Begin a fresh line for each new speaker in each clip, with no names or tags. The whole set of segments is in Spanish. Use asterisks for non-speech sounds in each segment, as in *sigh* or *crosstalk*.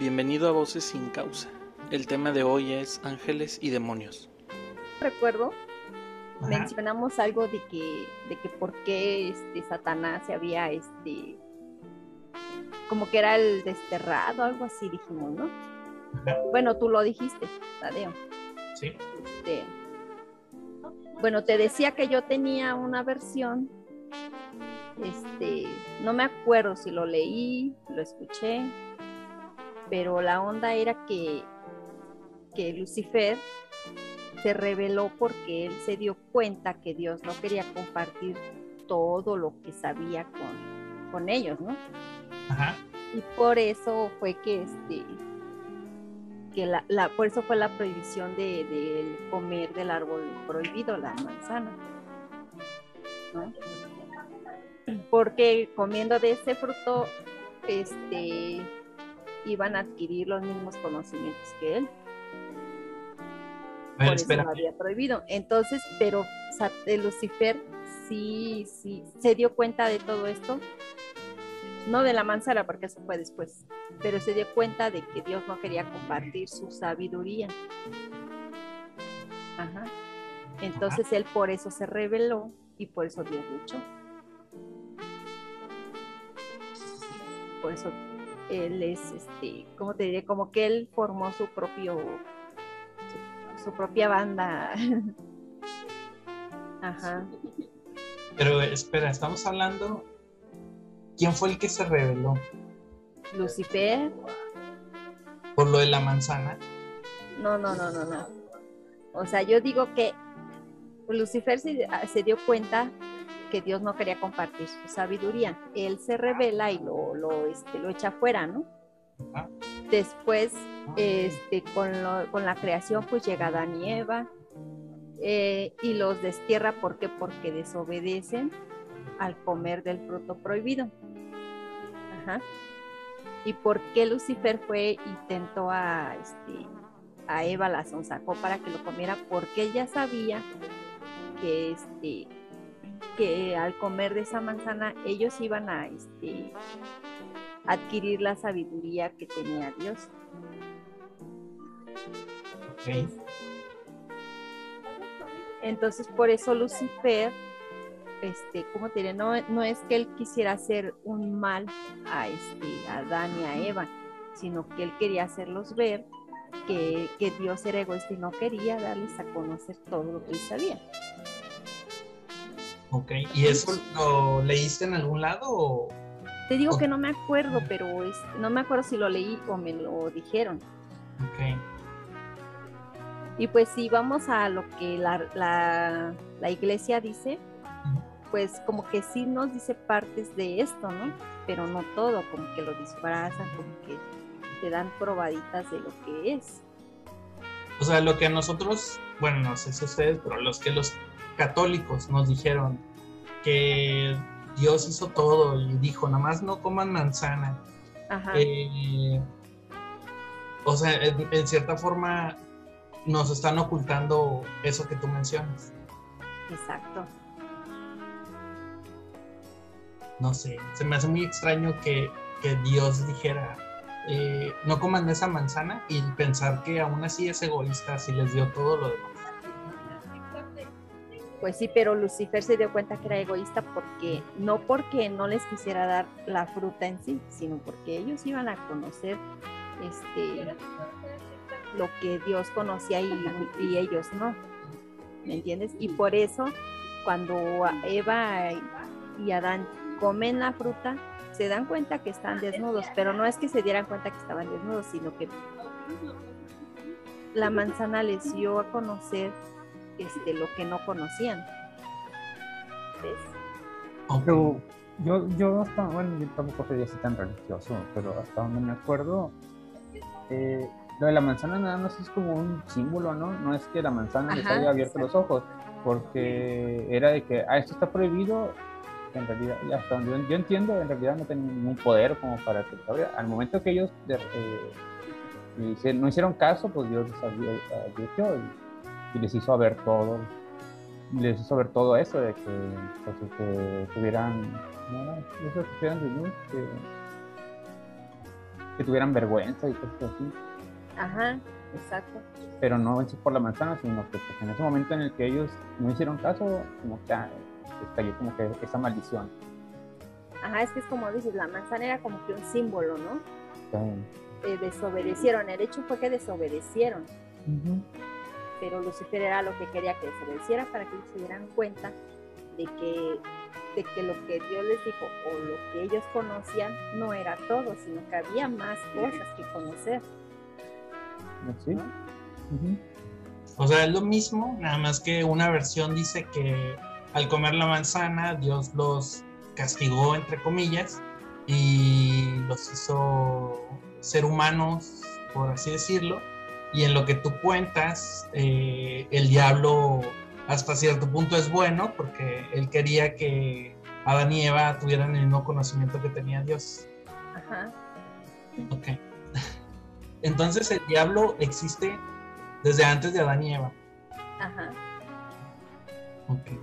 Bienvenido a Voces sin Causa. El tema de hoy es ángeles y demonios.
Recuerdo, mencionamos algo de que, de que por qué este, Satanás se había, este, como que era el desterrado, algo así dijimos, ¿no? Bueno, tú lo dijiste, Tadeo.
Sí.
Este, bueno, te decía que yo tenía una versión, este, no me acuerdo si lo leí, lo escuché, pero la onda era que, que Lucifer se reveló porque él se dio cuenta que Dios no quería compartir todo lo que sabía con, con ellos, ¿no?
Ajá.
Y por eso fue que este que la, la por eso fue la prohibición de, de, comer del árbol prohibido, la manzana. ¿no? Porque comiendo de ese fruto, este iban a adquirir los mismos conocimientos que él.
Ver,
Por
espera.
eso lo había prohibido. Entonces, pero Lucifer sí, sí se dio cuenta de todo esto. No de la manzana, porque eso fue después, pero se dio cuenta de que Dios no quería compartir su sabiduría. Ajá. Entonces Ajá. él por eso se rebeló y por eso Dios luchó. Por eso él es, este, ¿cómo te diré? Como que él formó su propio, su, su propia banda. *laughs* Ajá.
Pero espera, estamos hablando, ¿quién fue el que se rebeló?
Lucifer.
¿Por lo de la manzana?
No, no, no, no, no. O sea, yo digo que Lucifer se, se dio cuenta que Dios no quería compartir su sabiduría. Él se revela y lo, lo, este, lo echa fuera, ¿no?
Ajá.
Después, este, con, lo, con, la creación, pues llega Adán y Eva eh, y los destierra. ¿Por qué? Porque desobedecen al comer del fruto prohibido. Ajá. ¿Y por qué Lucifer fue y tentó a, este, a Eva, la sonsacó para que lo comiera? Porque ella sabía que este que al comer de esa manzana ellos iban a este, adquirir la sabiduría que tenía Dios.
Okay.
Entonces por eso Lucifer, este, ¿cómo te diré? No, no es que él quisiera hacer un mal a, este, a Adán y a Eva, sino que él quería hacerlos ver que, que Dios era egoísta y no quería darles a conocer todo lo que él sabía.
Ok, ¿y eso lo leíste en algún lado o...?
Te digo que no me acuerdo, pero es, no me acuerdo si lo leí o me lo dijeron.
Ok.
Y pues si vamos a lo que la, la, la iglesia dice, pues como que sí nos dice partes de esto, ¿no? Pero no todo, como que lo disfrazan, como que te dan probaditas de lo que es.
O sea, lo que a nosotros, bueno, no sé si ustedes, pero los que los católicos nos dijeron que Dios hizo todo y dijo, nada más no coman manzana. Eh, o sea, en, en, cierta forma nos están ocultando eso que tú mencionas.
Exacto.
No sé, se me hace muy extraño que, que Dios dijera, eh, no coman esa manzana y pensar que aún así es egoísta si les dio todo lo demás.
Pues sí, pero Lucifer se dio cuenta que era egoísta porque no porque no les quisiera dar la fruta en sí, sino porque ellos iban a conocer este lo que Dios conocía y, y ellos no. ¿Me entiendes? Y por eso cuando Eva y Adán comen la fruta, se dan cuenta que están desnudos, pero no es que se dieran cuenta que estaban desnudos, sino que la manzana les dio a conocer este, lo que no conocían. ¿Ves?
Pero yo, yo hasta, bueno, yo tampoco sería así tan religioso, pero hasta donde me acuerdo, eh, lo de la manzana nada más es como un símbolo, ¿no? No es que la manzana Ajá, les haya abierto exacto. los ojos, porque era de que, ah, esto está prohibido, en realidad, hasta donde yo, yo entiendo, en realidad no tenían ningún poder como para que Al momento que ellos eh, no hicieron caso, pues Dios les advirtió y, les hizo ver todo, les hizo ver todo eso de que, pues, que tuvieran, no, eso que tuvieran de luz, que, que tuvieran vergüenza y cosas así.
Ajá, exacto.
Pero no en por la manzana, sino que pues, en ese momento en el que ellos no hicieron caso, como que ah, cayó como que esa maldición.
Ajá, es que es como dices, la manzana era como que un símbolo, ¿no?
Sí.
Eh, desobedecieron, el hecho fue que desobedecieron,
Ujú.
Pero Lucifer era lo que quería que desobedeciera para que ellos se dieran cuenta de que, de que lo que Dios les dijo o lo que ellos conocían no era todo, sino que había más cosas que conocer.
Sí.
O sea, es lo mismo, nada más que una versión dice que al comer la manzana Dios los castigó, entre comillas, y los hizo ser humanos, por así decirlo. Y en lo que tú cuentas, eh, el diablo hasta cierto punto es bueno porque él quería que Adán y Eva tuvieran el mismo conocimiento que tenía Dios.
Ajá.
Ok. *laughs* Entonces el diablo existe desde antes de Adán y Eva.
Ajá.
Ok.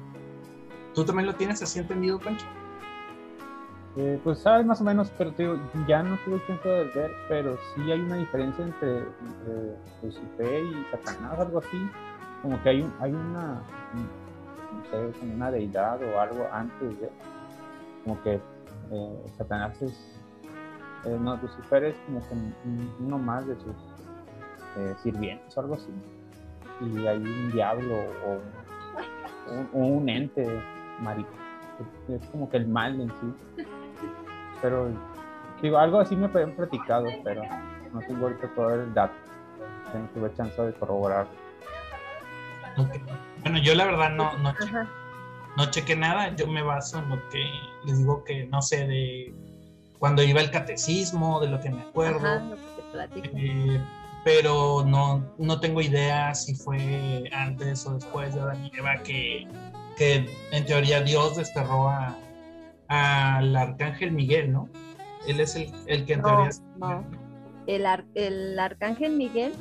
¿Tú también lo tienes así entendido, Pancho?
Eh, pues sabes más o menos, pero te digo, ya no tuve tiempo de ver, pero sí hay una diferencia entre, Lucifer y Satanás, algo así. Como que hay, un- hay una, no sé, una deidad o algo antes de. Como que eh, Satanás es. eh, no, Lucifer es como que un- uno más de sus sirvientes o algo así. Y hay un diablo o o un ente marico. Es como que el mal en sí. Pero, digo, algo así me habían platicado, pero no tengo ahorita todo el dato. Tengo que ver chance de corroborar.
Bueno, yo la verdad no, no, no chequé nada, yo me baso en lo que les digo que no sé de cuando iba el catecismo, de lo que me acuerdo,
Ajá, lo que te
eh, pero no, no tengo idea si fue antes o después de Adán y Eva que, que en teoría Dios desterró a al arcángel Miguel, ¿no? Él es el, el que en
No,
teoría...
no. El, ar- el arcángel Miguel,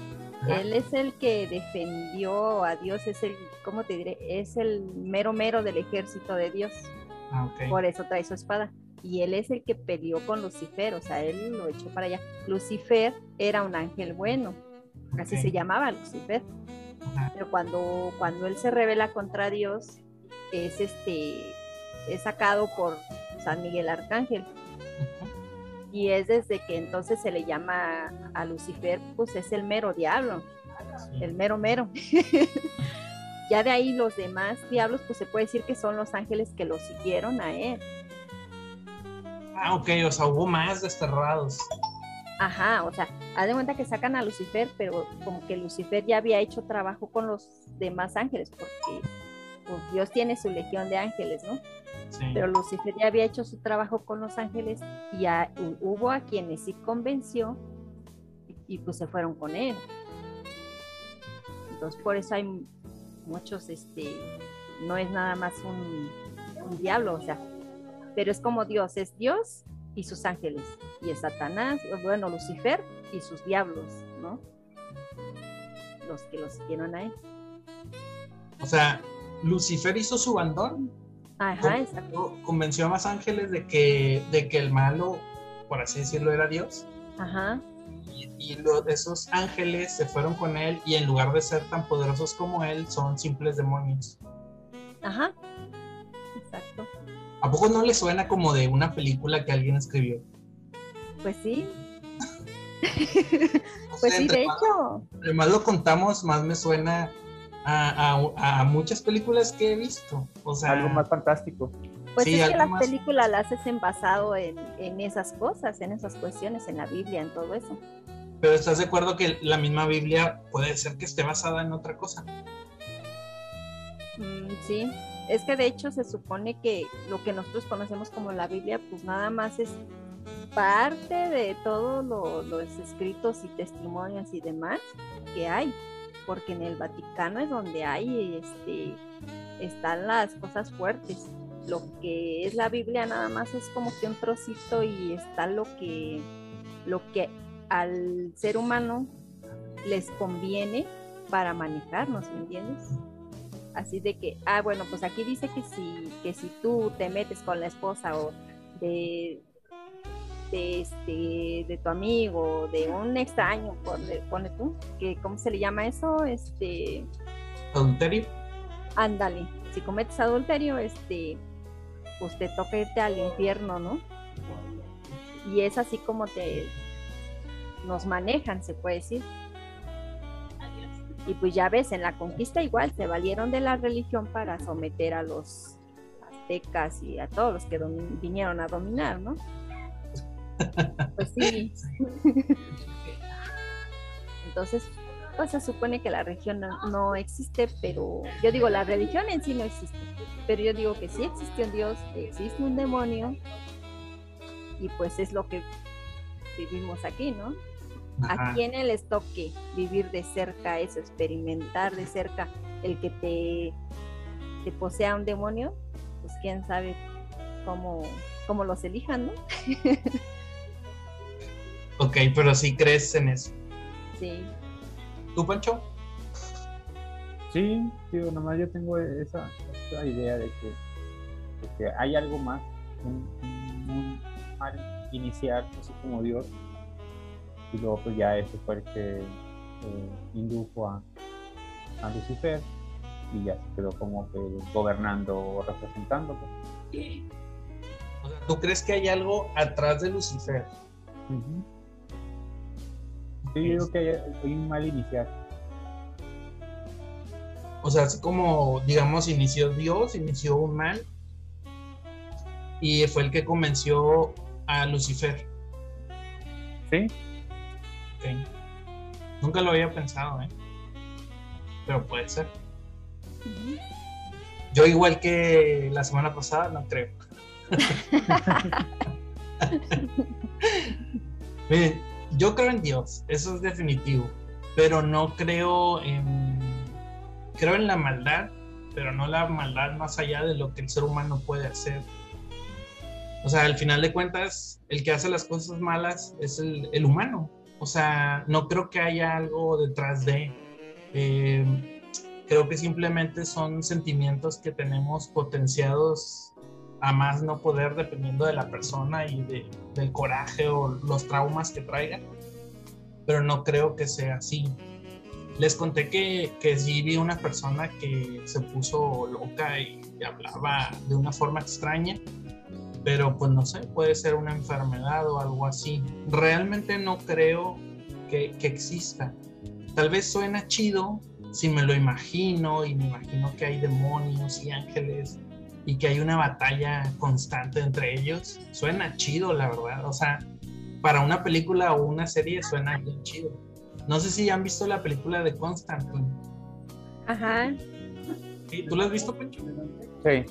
Ajá.
él es el que defendió a Dios, es el, ¿cómo te diré? Es el mero mero del ejército de Dios.
Ah, ok.
Por eso trae su espada. Y él es el que peleó con Lucifer, o sea, él lo echó para allá. Lucifer era un ángel bueno, así
Ok.
se llamaba Lucifer.
Ajá.
Pero cuando, cuando él se revela contra Dios, es este es sacado por San Miguel Arcángel. Y es desde que entonces se le llama a Lucifer, pues es el mero diablo,
Sí.
el mero mero. *laughs* ya de ahí los demás diablos, pues se puede decir que son los ángeles que lo siguieron a él.
Ah, ok, o sea, hubo más desterrados.
Ajá, o sea, haz de cuenta que sacan a Lucifer, pero como que Lucifer ya había hecho trabajo con los demás ángeles, porque pues, Dios tiene su legión de ángeles, ¿no?
Sí.
Pero Lucifer ya había hecho su trabajo con los ángeles y ya hubo a quienes sí convenció y, y, pues se fueron con él. Entonces por eso hay muchos, este, no es nada más un, un diablo, o sea, pero es como Dios, es Dios y sus ángeles, y es Satanás, bueno, Lucifer y sus diablos, ¿no? Los que los siguieron a él.
O sea, Lucifer hizo su bandón.
Ajá, exacto.
Co- Convenció a más ángeles de que, de que el malo, por así decirlo, era Dios.
Ajá,
Y, y lo- esos ángeles se fueron con él y en lugar de ser tan poderosos como él, son simples demonios.
ajá. Exacto.
¿A poco no le suena como de una película que alguien escribió?
Pues sí, *laughs* pues sí, de
más-
hecho.
entre más lo contamos, más me suena a, a- a muchas películas que he visto. O sea,
Algo más fantástico.
Pues
Sí,
es que las
más-
películas las hacen basado en, en esas cosas, en esas cuestiones, en la Biblia, en todo eso.
pero ¿estás de acuerdo que la misma Biblia puede ser que esté basada en otra cosa?
Mm, sí, es que de hecho se supone que lo que nosotros conocemos como la Biblia, pues nada más es parte de todos lo- los escritos y testimonios y demás que hay, porque en el Vaticano es donde hay, este, están las cosas fuertes. Lo que es la Biblia nada más es como que un trocito y está lo que, lo que al ser humano les conviene para manejarnos, ¿me entiendes? Así de que, ah, bueno, pues aquí dice que si, que si tú te metes con la esposa o de, de, este, de tu amigo, de un extraño, pone, pone tú, que ¿cómo se le llama eso? Este,
¿Adulterio?
ándale, si cometes adulterio, este, pues te toca irte al infierno, ¿no? Y es así como te nos manejan, se puede decir. Y pues ya ves, en la conquista igual se valieron de la religión para someter a los aztecas y a todos los que vinieron a dominar, ¿no? Pues sí. Entonces, pues se supone que la religión no, no existe, pero yo digo, la religión en sí no existe, pero yo digo que sí existe un Dios, que existe un demonio, y pues es lo que vivimos aquí, ¿no? ¿A
Ajá.
quiénes les toque vivir de cerca eso, experimentar de cerca el que te, te posea un demonio? Pues quién sabe cómo, cómo los elijan, ¿no? *laughs*
Ok, pero sí crees en eso.
Sí.
¿Tú, Pancho?
Sí, digo, nomás yo tengo esa, esa idea de que, de que hay algo más, un, un- un mal inicial, así como Dios, y luego pues ya ese fue el que eh, indujo a, a Lucifer y ya se quedó como que gobernando o representando. pues.
O sea, ¿tú crees que hay algo atrás de Lucifer?
Sí, yo digo que hay, hay un mal inicial.
O sea, así como, digamos, inició Dios, inició un mal, y fue el que convenció a Lucifer.
Sí,
Ok. Nunca lo había pensado, ¿eh? Pero puede ser. Yo igual que la semana pasada, no creo. *laughs* *laughs* Miren, yo creo en Dios, eso es definitivo, pero no creo en... Creo en la maldad, pero no la maldad más allá de lo que el ser humano puede hacer. O sea, al final de cuentas, el que hace las cosas malas es el, humano. O sea, no creo que haya algo detrás de... eh, creo que simplemente son sentimientos que tenemos potenciados a más no poder dependiendo de la persona y de- del coraje o los traumas que traiga. Pero no creo que sea así. Les conté que, que sí vi una persona que se puso loca y hablaba de una forma extraña, pero pues no sé, puede ser una enfermedad o algo así. Realmente no creo que, que exista. Tal vez suena chido si me lo imagino y me imagino que hay demonios y ángeles y que hay una batalla constante entre ellos. Suena chido, la verdad. O sea, para una película o una serie suena bien chido. No sé si han visto la película de Constantine.
Ajá.
¿Sí? ¿Tú la has visto, Pancho?
sí.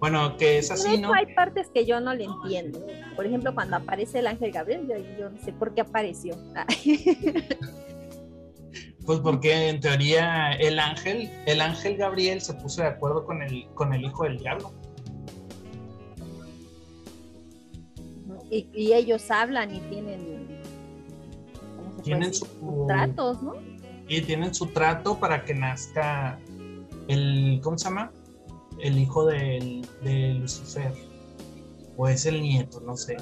Bueno, que es así, ¿no?
hay partes que yo no le entiendo. Por ejemplo, cuando aparece el ángel Gabriel, yo, yo no sé por qué apareció. *laughs*
Pues porque en teoría el ángel, el ángel Gabriel se puso de acuerdo con el, con el hijo del diablo.
y, y ellos hablan y tienen, ¿cómo se puede
Tienen
decir?
su-
tratos, ¿no?
y tienen su trato para que nazca el, ¿cómo se llama? El hijo del- de Lucifer. O es el nieto, no sé.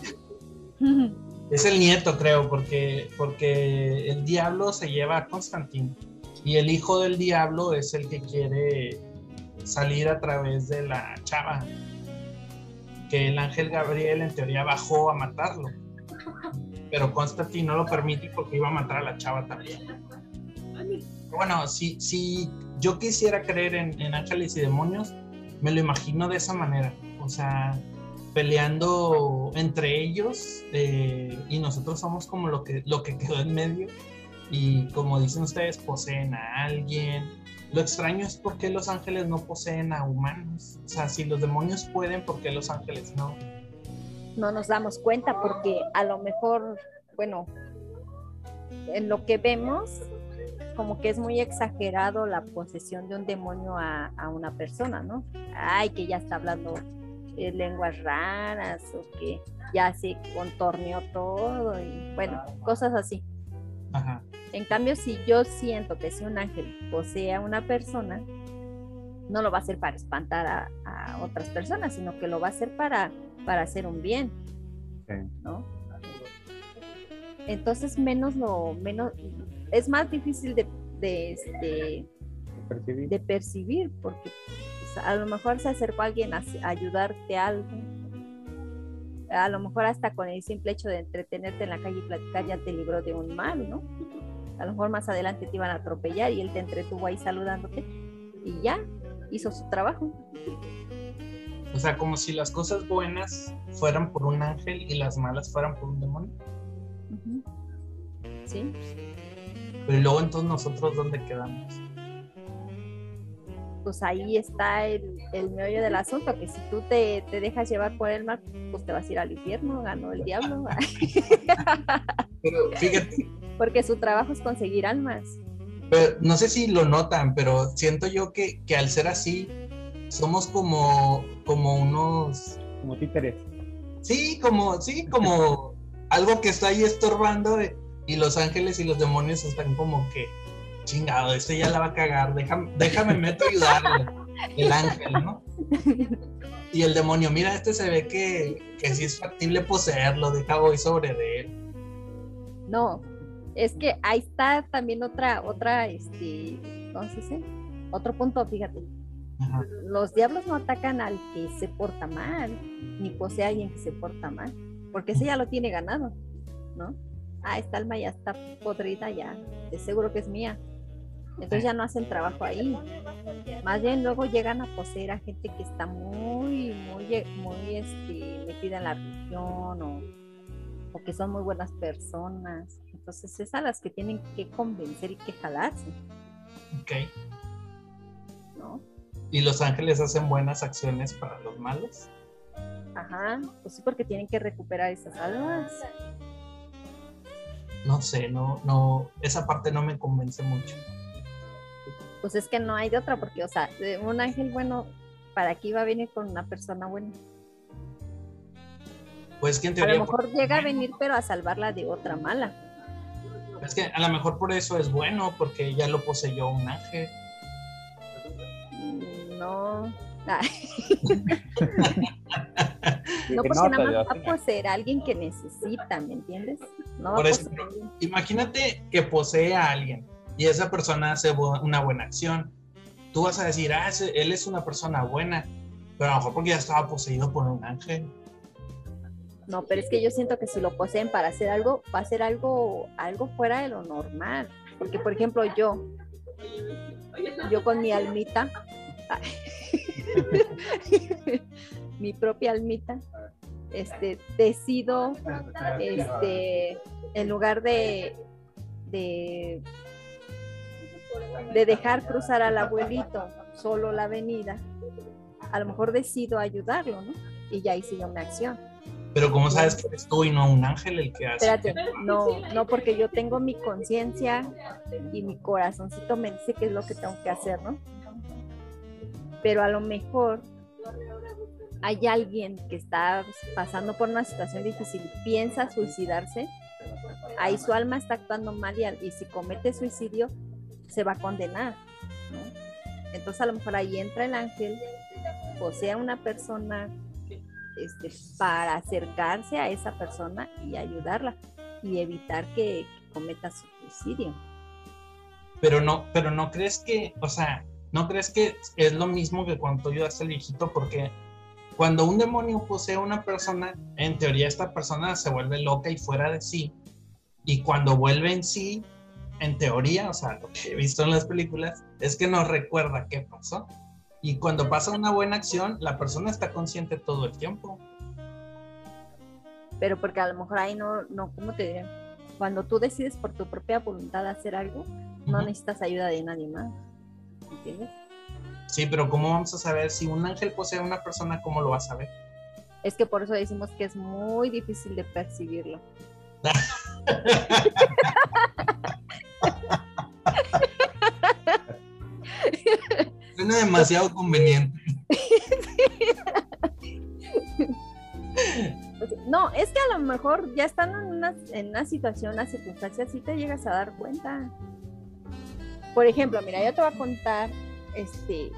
*laughs* Es el nieto, creo, porque, porque el diablo se lleva a Constantín. Y el hijo del diablo es el que quiere salir a través de la chava. Que el ángel Gabriel en teoría bajó a matarlo. Pero Constantín no lo permite porque iba a matar a la chava también. Bueno, si, si yo quisiera creer en, en ángeles y demonios, me lo imagino de esa manera. O sea, peleando entre ellos eh, y nosotros somos como lo que, lo que quedó en medio. Y como dicen ustedes, poseen a alguien. Lo extraño es por qué los ángeles no poseen a humanos. O sea, si los demonios pueden, ¿por qué los ángeles no?
no nos damos cuenta porque a lo mejor, bueno, en lo que vemos, como que es muy exagerado la posesión de un demonio a, a una persona, ¿no? Ay, que ya está hablando eh, lenguas raras o que ya se contorneó todo y bueno, cosas así.
Ajá.
En cambio, si yo siento que si un ángel posee a una persona, no lo va a hacer para espantar a, a otras personas, sino que lo va a hacer para, para hacer un bien,
Sí.
¿no? entonces menos lo, menos, es más difícil de, de, este,
Percibir.
de percibir, porque pues, a lo mejor se acercó alguien a, a ayudarte a algo. A lo mejor hasta con el simple hecho de entretenerte en la calle y platicar ya te libró de un mal, ¿no? A lo mejor más adelante te iban a atropellar y él te entretuvo ahí saludándote y ya hizo su trabajo.
O sea, como si las cosas buenas fueran por un ángel y las malas fueran por un demonio.
Sí,
Pero luego entonces nosotros dónde quedamos.
Pues ahí está el, el meollo del asunto, que si tú te, te dejas llevar por el mal, pues te vas a ir al infierno, ganó el diablo, *laughs*
Pero fíjate,
porque su trabajo es conseguir almas.
pero no sé si lo notan, pero siento yo que, que al ser así, somos como, como unos
Como títeres.
Sí, como, sí, como algo que está ahí estorbando eh, y los ángeles y los demonios están como que, chingado, este ya la va a cagar, déjame, déjame meto a ayudarle, el ángel, ¿no? Y el demonio, mira, este se ve que, que sí es factible poseerlo, deja voy sobre de él.
No, es que ahí está también otra, otra, este, ¿cómo se dice? Otro punto, fíjate.
Ajá.
Los diablos no atacan al que se porta mal, ni posee a alguien que se porta mal, porque ese ya lo tiene ganado, ¿no? Ah, esta alma ya está podrida, ya, de seguro que es mía. Entonces ya no hacen trabajo ahí. Más bien luego llegan a poseer a gente que está muy, muy, muy este, metida en la religión o, o que son muy buenas personas. Entonces es a las que tienen que convencer y que jalarse,
Ok.
¿no?
Y los ángeles hacen buenas acciones para los malos.
Ajá, pues sí, porque tienen que recuperar esas almas.
No sé, no, no, esa parte no me convence mucho.
Pues es que no hay de otra, porque, o sea, de un ángel bueno, ¿para qué iba a venir con una persona buena?
Pues que en
A
teoría.
lo mejor llega a venir, pero a salvarla de otra mala.
Es que a lo mejor por eso es bueno, porque ya lo poseyó un ángel.
Mm, No. *laughs* No,
Que
porque nada más va a poseer a alguien que necesita, ¿me entiendes? No va
Por
a
eso,
a
imagínate que posee a alguien y esa persona hace una buena acción. Tú vas a decir, ah, él es una persona buena, pero a lo mejor porque ya estaba poseído por un ángel.
No, pero es que yo siento que si lo poseen para hacer algo, va a ser algo, algo fuera de lo normal. Porque, por ejemplo, yo, yo con mi almita, *laughs* mi propia almita, este, decido, este, en lugar de, de, de dejar cruzar al abuelito solo la avenida, a lo mejor decido ayudarlo, ¿no? Y ya hice yo mi acción.
Pero como sabes que eres tú y no un ángel el que hace.
Espérate, no, no, porque yo tengo mi conciencia y mi corazoncito me dice qué es lo que tengo que hacer, ¿no? Pero a lo mejor hay alguien que está pasando por una situación difícil y piensa suicidarse, ahí su alma está actuando mal y, al- y si comete suicidio se va a condenar, ¿no? Entonces a lo mejor ahí entra el ángel, posee a una persona este, para acercarse a esa persona y ayudarla y evitar que, que cometa su suicidio.
Pero no, pero no crees que, o sea, no crees que es lo mismo que cuando tú ayudas al viejito, porque cuando un demonio posee a una persona, en teoría esta persona se vuelve loca y fuera de sí. Y cuando vuelve en sí, en teoría, o sea, lo que he visto en las películas, es que no recuerda qué pasó. Y cuando pasa una buena acción, la persona está consciente todo el tiempo.
Pero porque a lo mejor ahí no, no, ¿cómo te diré? Cuando tú decides por tu propia voluntad hacer algo, no necesitas ayuda de nadie más. ¿Entiendes?
Sí, pero ¿cómo vamos a saber si un ángel posee a una persona? ¿Cómo lo vas a ver?
Es que por eso decimos que es muy difícil de percibirlo. *laughs*
Suena demasiado conveniente. *laughs*
No, es que a lo mejor ya están en una, en una situación, una circunstancia, así te llegas a dar cuenta. Por ejemplo, mira, yo te voy a contar, este,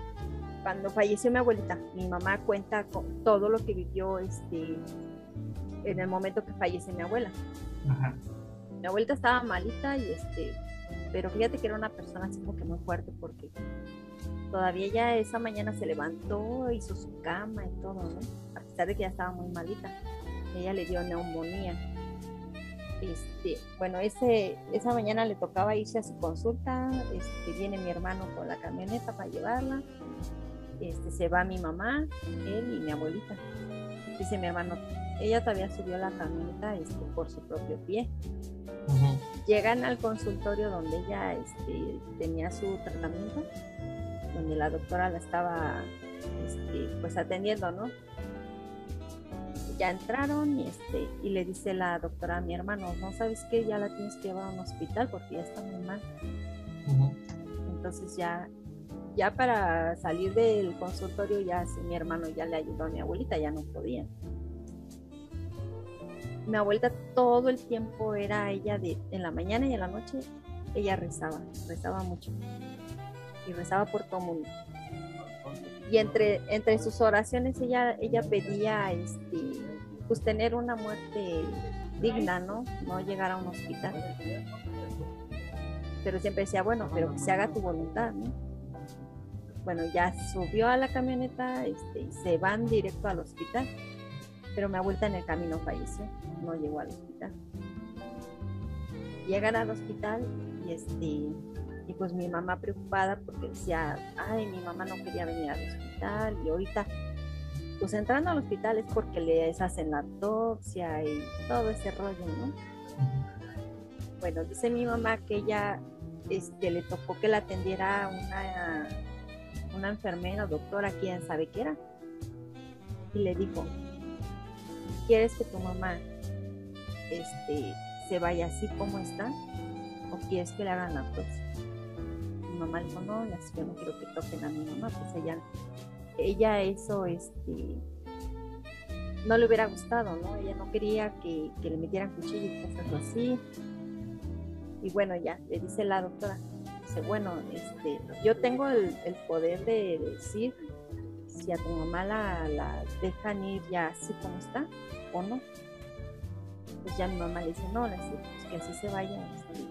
cuando falleció mi abuelita, mi mamá cuenta con todo lo que vivió, este, en el momento que fallece mi abuela.
Ajá.
mi abuelita estaba malita y este, pero fíjate que era una persona así como que muy fuerte porque todavía ella esa mañana se levantó, hizo su cama y todo, ¿no? A pesar de que ya estaba muy malita. Ella le dio neumonía. Este, bueno, ese, esa mañana le tocaba irse a su consulta, este, viene mi hermano con la camioneta para llevarla, este, se va mi mamá, él y mi abuelita. Dice mi hermano, ella todavía subió la camioneta este, por su propio pie. Llegan al consultorio donde ella este, tenía su tratamiento, donde la doctora la estaba este, pues atendiendo, ¿no? Ya entraron y, este, y le dice la doctora a mi hermano, no sabes qué, ya la tienes que llevar a un hospital porque ya está muy mal. Entonces ya, ya para salir del consultorio, ya sí, mi hermano ya le ayudó a mi abuelita, ya no podía mi abuelita todo el tiempo era ella de en la mañana y en la noche ella rezaba, rezaba mucho y rezaba por todo mundo. Y entre, entre sus oraciones ella, ella pedía este, pues tener una muerte digna, ¿no? No llegar a un hospital. Pero siempre decía, bueno, pero que se haga tu voluntad, ¿no? Bueno, ya subió a la camioneta este, y se van directo al hospital pero mi abuelita en el camino falleció, no llegó al hospital. Llegan al hospital y este y pues mi mamá preocupada porque decía, ay, mi mamá no quería venir al hospital y ahorita pues entrando al hospital es porque le hacen la autopsia y todo ese rollo, ¿no? Bueno, dice mi mamá que ella este, le tocó que la atendiera una, una enfermera doctora, quién sabe qué era, y le dijo, ¿Quieres que tu mamá este, se vaya así como está? ¿O quieres que le hagan la próxima? Mi mamá dijo, no, yo no quiero que toquen a mi mamá, pues ella, ella eso, este, no le hubiera gustado, ¿no? Ella no quería que, le metieran cuchillo y cosas así. Y bueno, ya, le dice la doctora, dice, bueno, este, yo tengo el, poder de decir si a tu mamá la, dejan ir ya así como está, o no. Pues ya mi mamá le dice, no, dice, pues que así se vaya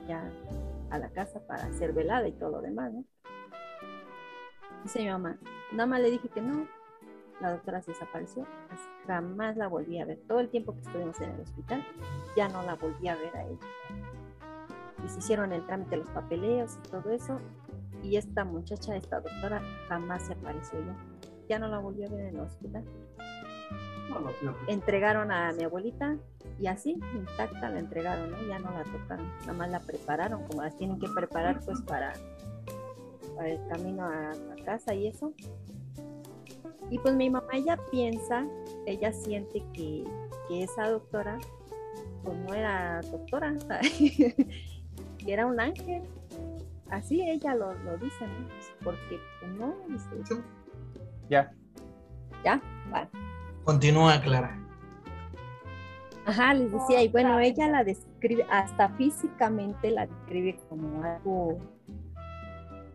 ya a la casa para hacer velada y todo lo demás, ¿no? Dice mi mamá, nada más le dije que no, la doctora se desapareció, jamás la volví a ver. Todo el tiempo que estuvimos en el hospital, ya no la volví a ver a ella. Y se hicieron el trámite, los papeleos y todo eso, y esta muchacha, esta doctora, jamás se apareció ya. Ya no la volví a ver en el hospital entregaron a mi abuelita y así, intacta, la entregaron, ya no la tocaron, nada más la prepararon, como las tienen que preparar pues para, el camino a, casa y eso. Y pues mi mamá ella piensa, ella siente que, esa doctora pues no era doctora, *laughs* que era un ángel. Así ella lo, dice, porque pues, no,
Ya.
Ya, vale.
Continúa, Clara.
Ajá, les decía, y bueno, ella la describe, hasta físicamente la describe como algo,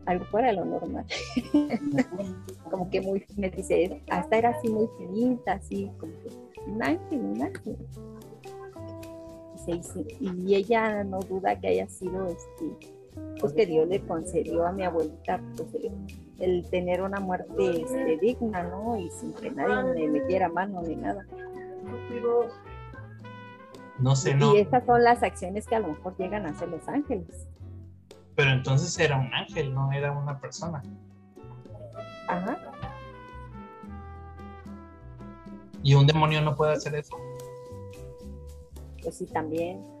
algo fuera de lo normal. *laughs* como que muy, me dice, hasta era así muy finita, así, como que un ángel, un ángel. Y, ella no duda que haya sido, este, pues que Dios le concedió a mi abuelita, pues, el tener una muerte este, digna, ¿no? Y sin que nadie me metiera mano ni nada.
No sé, no.
Y estas son las acciones que a lo mejor llegan a hacer los ángeles.
Pero entonces era un ángel, no era una persona.
Ajá.
¿Y un demonio no puede hacer eso?
Pues sí, también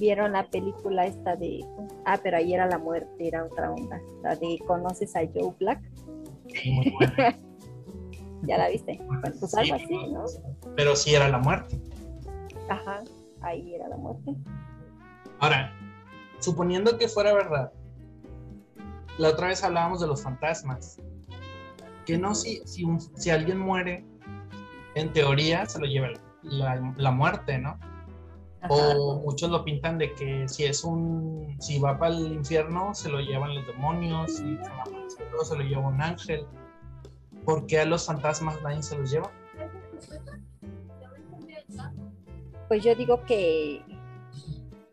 vieron la película esta de, ah, pero ahí era la muerte, era otra onda, la de ¿Conoces a Joe Black? *laughs* ya la viste, pues algo así, ¿no?
Pero sí era la muerte.
Ajá, ahí era la muerte.
Ahora, suponiendo que fuera verdad, la otra vez hablábamos de los fantasmas, que no si, si, si alguien muere, en teoría se lo lleva la, la muerte, ¿no? O muchos lo pintan de que si es un, si va para el infierno, se lo llevan los demonios, y se, va cielo, se lo lleva un ángel. ¿Por qué a los fantasmas nadie se los lleva?
Pues yo digo que,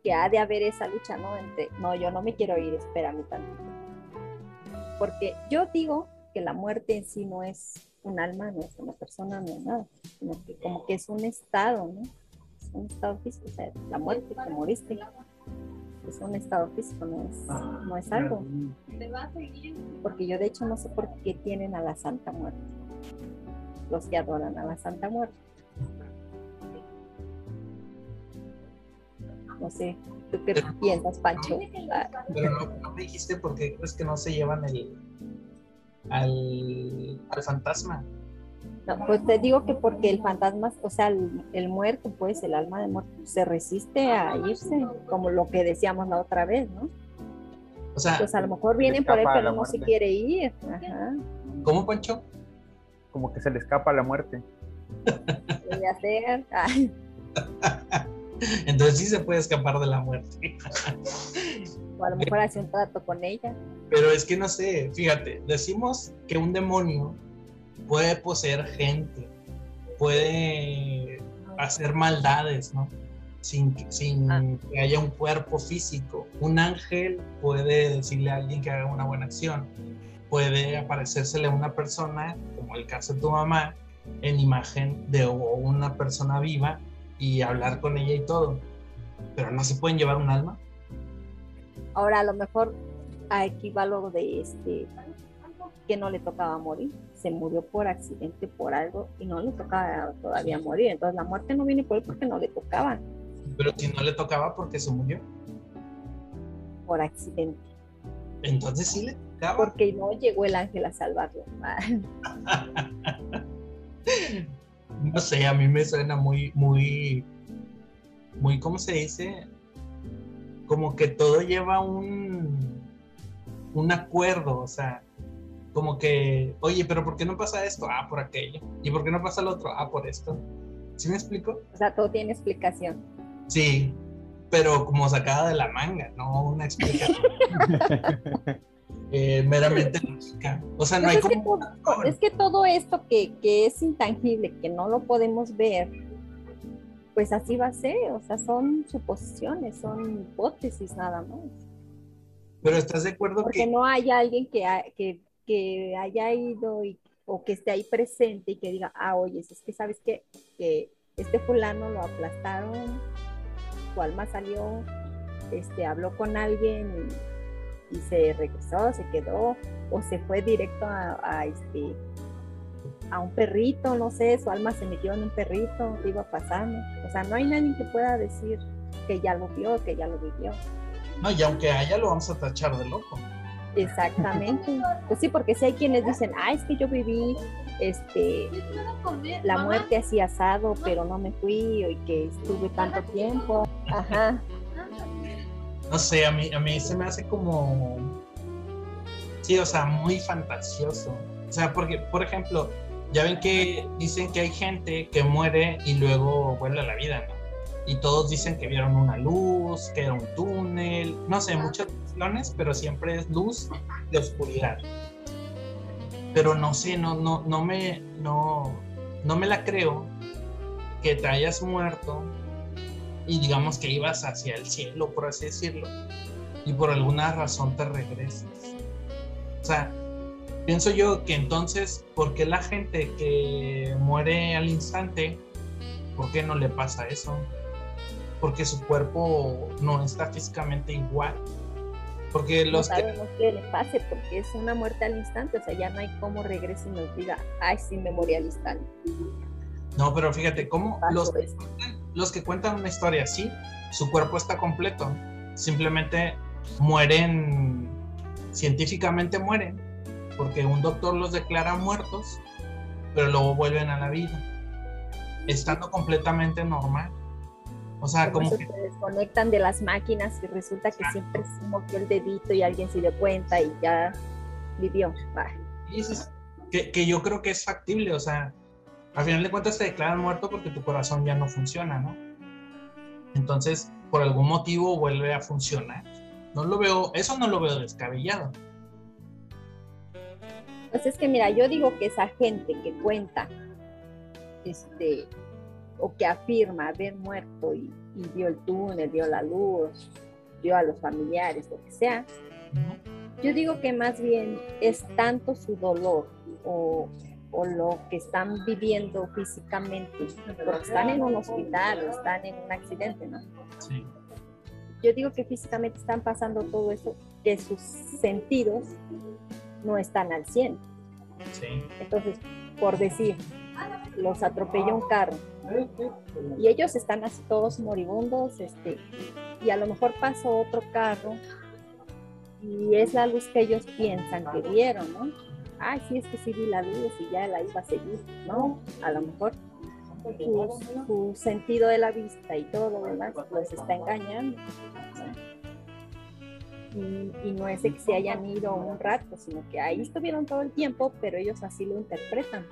que ha de haber esa lucha, ¿no? Entre, no, yo no me quiero ir, espérame tantito. Porque yo digo que la muerte en sí no es un alma, no es una persona, no es nada, sino que como que es un estado, ¿no? Un estado físico, o sea, la muerte, te moriste, es un estado físico, no es, no es algo. Porque yo de hecho no sé por qué tienen a la Santa Muerte, los que adoran a la Santa Muerte. No sé, ¿tú qué piensas, Pancho? Ah,
Pero no, no me dijiste por qué crees que no se llevan el al, al fantasma.
No, pues te digo que porque el fantasma, o sea, el, el muerto, pues el alma de muerto, se resiste a irse, como lo que decíamos la otra vez, ¿no?
O sea,
Pues a lo mejor vienen por él, pero no se quiere ir. Ajá,
¿cómo, Pancho?
Como que se le escapa la muerte.
puede hacer. Ay, *laughs*
Entonces sí se puede escapar de la muerte.
o a lo mejor hace un trato con ella.
Pero es que no sé, fíjate, decimos que un demonio puede poseer gente, puede hacer maldades, ¿no? Sin,
Ah.
que haya un cuerpo físico. Un ángel puede decirle a alguien que haga una buena acción. Puede aparecérsele a una persona, como el caso de tu mamá, en imagen de una persona viva y hablar con ella y todo. Pero no se pueden llevar un alma.
Ahora a lo mejor aquí va lo de este que no le tocaba morir, se murió por accidente, por algo, y no le tocaba todavía morir. Entonces la muerte no viene por él porque no le tocaba,
Pero si no le tocaba porque se murió.
por accidente,
Entonces sí le tocaba.
porque no llegó el ángel a salvarlo. *laughs*
No sé, a mí me suena muy, muy, muy, ¿cómo se dice? Como que todo lleva un, un acuerdo, o sea, como que, oye, pero ¿por qué no pasa esto? Ah, por aquello. ¿Y por qué no pasa lo otro? Ah, por esto. ¿Sí me explico?
O sea, todo tiene explicación.
Sí, pero como sacada de la manga, no una explicación *laughs* eh, meramente lógica. O sea, no
Pues
hay
es, que
como...
todo, es que todo esto que, que es intangible, que no lo podemos ver, pues así va a ser. O sea, son suposiciones, son hipótesis nada más.
Pero estás de acuerdo
Porque
que...
no hay alguien que, que, que haya ido y, o que esté ahí presente y que diga, ah, oye, es que sabes qué? que este fulano lo aplastaron, su alma salió, este, habló con alguien y, se regresó, se quedó, o se fue directo a, este a un perrito, no sé, su alma se metió en un perrito, iba pasando. O sea, no hay nadie que pueda decir que ya lo vio, que ya lo vivió.
No, y aunque haya, lo vamos a tachar de loco.
Exactamente. Pues sí, porque si hay quienes dicen, ah, es que yo viví este la muerte así asado, pero no me fui y que estuve tanto tiempo. Ajá.
No sé, a mí, a mí se me hace como... Sí, o sea, muy fantasioso. O sea, porque, por ejemplo, ya ven que dicen que hay gente que muere y luego vuelve a la vida, ¿no? Y todos dicen que vieron una luz, que era un túnel, no sé, muchas opciones, pero siempre es luz de oscuridad. Pero no sé, no, no, no me, no, no me la creo que te hayas muerto y digamos que ibas hacia el cielo, por así decirlo, y por alguna razón te regresas. O sea, pienso yo que entonces, ¿por qué la gente que muere al instante, por qué no le pasa eso? Porque su cuerpo no está físicamente igual. Porque
No
los que...
sabemos qué le pase porque es una muerte al instante, o sea, ya no hay cómo regrese y nos diga, ay, sí me morí al instante.
No, pero fíjate, ¿cómo los, los que cuentan una historia así, su cuerpo está completo. Simplemente mueren, científicamente mueren, porque un doctor los declara muertos, pero luego vuelven a la vida, estando completamente normal. O sea,
Como
que
se desconectan de las máquinas y resulta que siempre se movió el dedito y alguien se dio cuenta y ya vivió.
Dices que, que yo creo que es factible, o sea, al final de cuentas te declaran muerto porque tu corazón ya no funciona, ¿no? Entonces, por algún motivo vuelve a funcionar. No lo veo, eso no lo veo descabellado.
Pues es que mira, yo digo que esa gente que cuenta este, o que afirma haber muerto y, y vio el túnel, vio la luz, vio a los familiares, lo que sea, yo digo que más bien es tanto su dolor o, o lo que están viviendo físicamente, porque están en un hospital o están en un accidente, ¿no?
Sí.
Yo digo que físicamente están pasando todo eso, que sus sentidos no están al 100.
Sí.
Entonces, por decir, los atropelló un carro y ellos están así todos moribundos, este, y a lo mejor pasó otro carro y es la luz que ellos piensan que vieron, ¿no? Ay, sí, es que sí vi la luz y ya la iba a seguir, ¿no? A lo mejor su, su sentido de la vista y todo lo demás los está engañando. Y, y no es que se hayan ido un rato, sino que ahí estuvieron todo el tiempo, pero ellos así lo interpretan.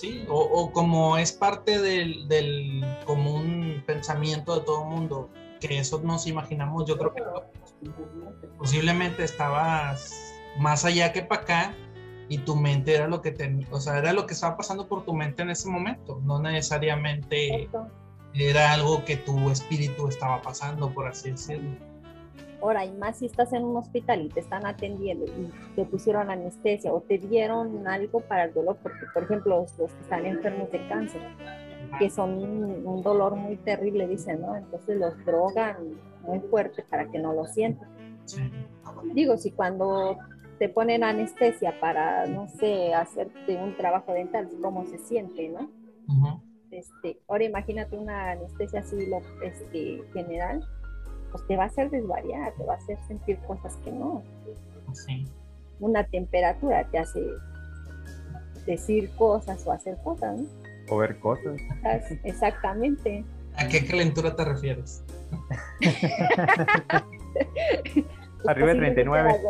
Sí, o, o como es parte del, del común pensamiento de todo el mundo, que eso nos imaginamos, yo creo que posiblemente estabas más allá que para acá y tu mente era lo que tenía, o sea, era lo que estaba pasando por tu mente en ese momento, no necesariamente era algo que tu espíritu estaba pasando, por así decirlo.
Ahora, y más si estás en un hospital y te están atendiendo y te pusieron anestesia o te dieron algo para el dolor, porque por ejemplo los, los que están enfermos de cáncer, que son un, un, dolor muy terrible, dicen, ¿no? Entonces los drogan muy fuerte para que no lo sientan. Digo, si cuando te ponen anestesia para, no sé, hacerte un trabajo dental, ¿cómo se siente, no?
Uh -huh.
Este, ahora imagínate una anestesia así lo, este, general, pues te va a hacer desvariar, te va a hacer sentir cosas que no.
Sí.
Una temperatura te hace decir cosas o hacer cosas, ¿no?
O ver cosas. *laughs*
Exactamente.
¿A qué calentura te refieres?
Arriba de 39.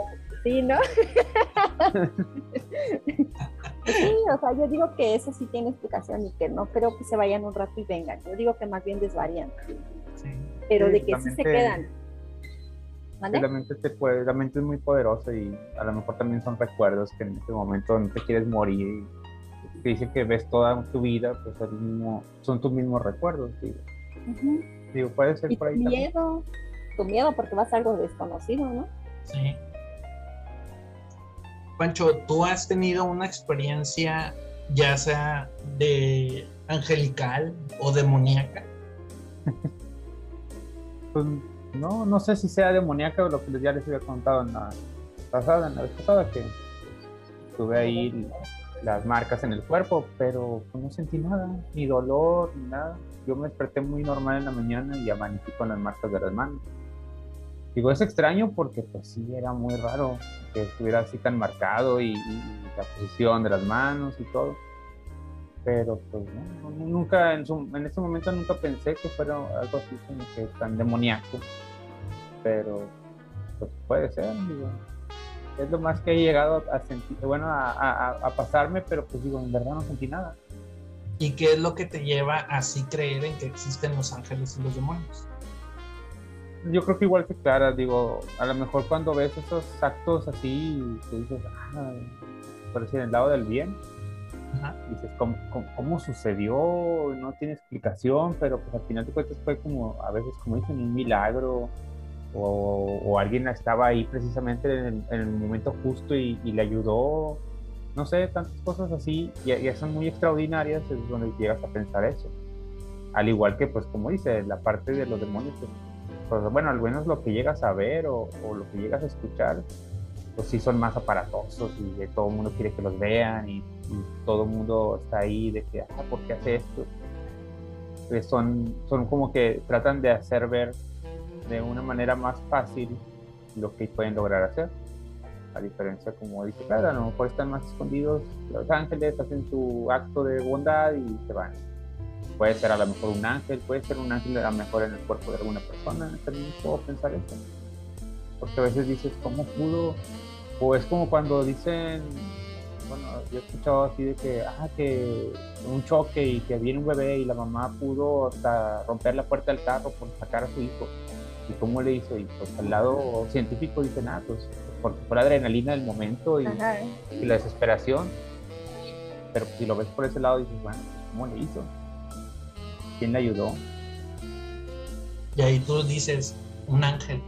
Sí, ¿no? *laughs* sí, o sea, yo digo que eso sí tiene explicación y que no creo que se vayan un rato y vengan. Yo digo que más bien desvarían.
Sí.
Pero
Sí,
de que sí se quedan. ¿Vale?
La mente, te puede, la mente es muy poderosa y a lo mejor también son recuerdos que en este momento no te quieres morir. y Te dice que ves toda tu vida, pues el mismo, son tus mismos recuerdos. Digo. Digo, puede ser
Y
por
tu
ahí también.
miedo, tu miedo porque vas a algo desconocido, ¿no?
Sí. Pancho, ¿tú has tenido una experiencia ya sea de angelical o demoníaca? *laughs*
Pues, no, no sé si sea demoníaca o lo que ya les había contado en la pasada, en la vez pasada, que tuve ahí las marcas en el cuerpo, pero pues, no sentí nada, ni dolor, ni nada. Yo me desperté muy normal en la mañana y amanecí con las marcas de las manos. Digo, es extraño porque pues sí, era muy raro que estuviera así tan marcado y, y la posición de las manos y todo. Pero pues no, nunca, en, su, en ese momento nunca pensé que fuera algo así como que tan demoníaco. Pero pues puede ser, digo. Es lo más que he llegado a sentir, bueno, a, a, a pasarme, pero pues digo, en verdad no sentí nada.
¿Y qué es lo que te lleva a así creer en que existen los ángeles y los demonios?
Yo creo que igual que Clara, digo, a lo mejor cuando ves esos actos así, tú dices, ah, por decir, el lado del bien,
Ajá.
dices, ¿cómo, cómo, cómo sucedió? No tiene explicación, pero pues al final de cuentas fue como, a veces como dicen, un milagro, o, o alguien estaba ahí precisamente en el, en el momento justo y, y, le ayudó, no sé, tantas cosas así, y, y son muy extraordinarias, es donde llegas a pensar eso. Al igual que, pues como dice, la parte de los demonios, pues, pues bueno, al menos lo que llegas a ver o, lo que llegas a escuchar, pues sí son más aparatosos y todo el mundo quiere que los vean y, todo el mundo está ahí de que, ah, ¿por qué hace esto? Pues son, son como que tratan de hacer ver de una manera más fácil lo que pueden lograr hacer. A diferencia, como dice Clara, a lo mejor están más escondidos los ángeles, hacen su acto de bondad y se van puede ser a lo mejor un ángel, puede ser un ángel a lo mejor en el cuerpo de alguna persona, también puedo pensar eso. Porque a veces dices, ¿cómo pudo? O es como cuando dicen, bueno, yo he escuchado así de que, ah, que un choque y que viene un bebé y la mamá pudo hasta romper la puerta del carro por sacar a su hijo. ¿Y cómo le hizo? Y pues al lado científico dicen, ah, pues porque fue la adrenalina del momento y, y la desesperación. Pero si lo ves por ese lado dices, bueno, ¿cómo le hizo? Quién le ayudó.
Y ahí tú dices, un ángel.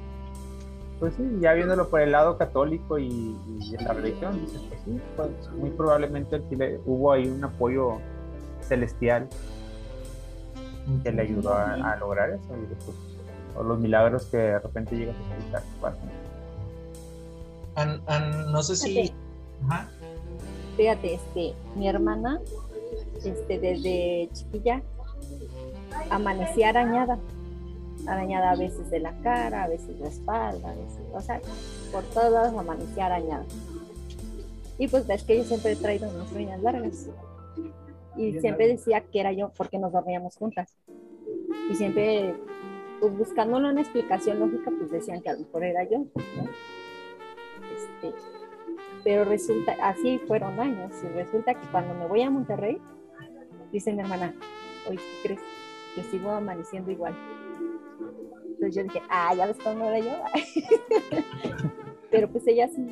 Pues sí, ya viéndolo por el lado católico y, y en la religión, dices, pues sí, pues muy probablemente hubo ahí un apoyo celestial que le ayudó a, a lograr eso. Y después, o los milagros que de repente llegas a.
An- an- no sé si...
Fíjate.
Ajá.
Fíjate, este, mi hermana, este, desde chiquilla, amanecía arañada. Arañada a veces de la cara, a veces de la espalda, a veces, o sea, por todos lados amanecía arañada. Y pues ves que yo siempre he traído unas uñas largas. Y siempre decía que era yo porque nos dormíamos juntas. Y siempre, pues buscándole una explicación lógica, pues decían que a lo mejor era yo. ¿no? Este, pero resulta, así fueron años, y resulta que cuando me voy a Monterrey, dice mi hermana, oye, ¿qué crees? Que sigo amaneciendo igual. Entonces yo dije, ah, ya ves cómo era yo. *laughs* pero pues ella sí,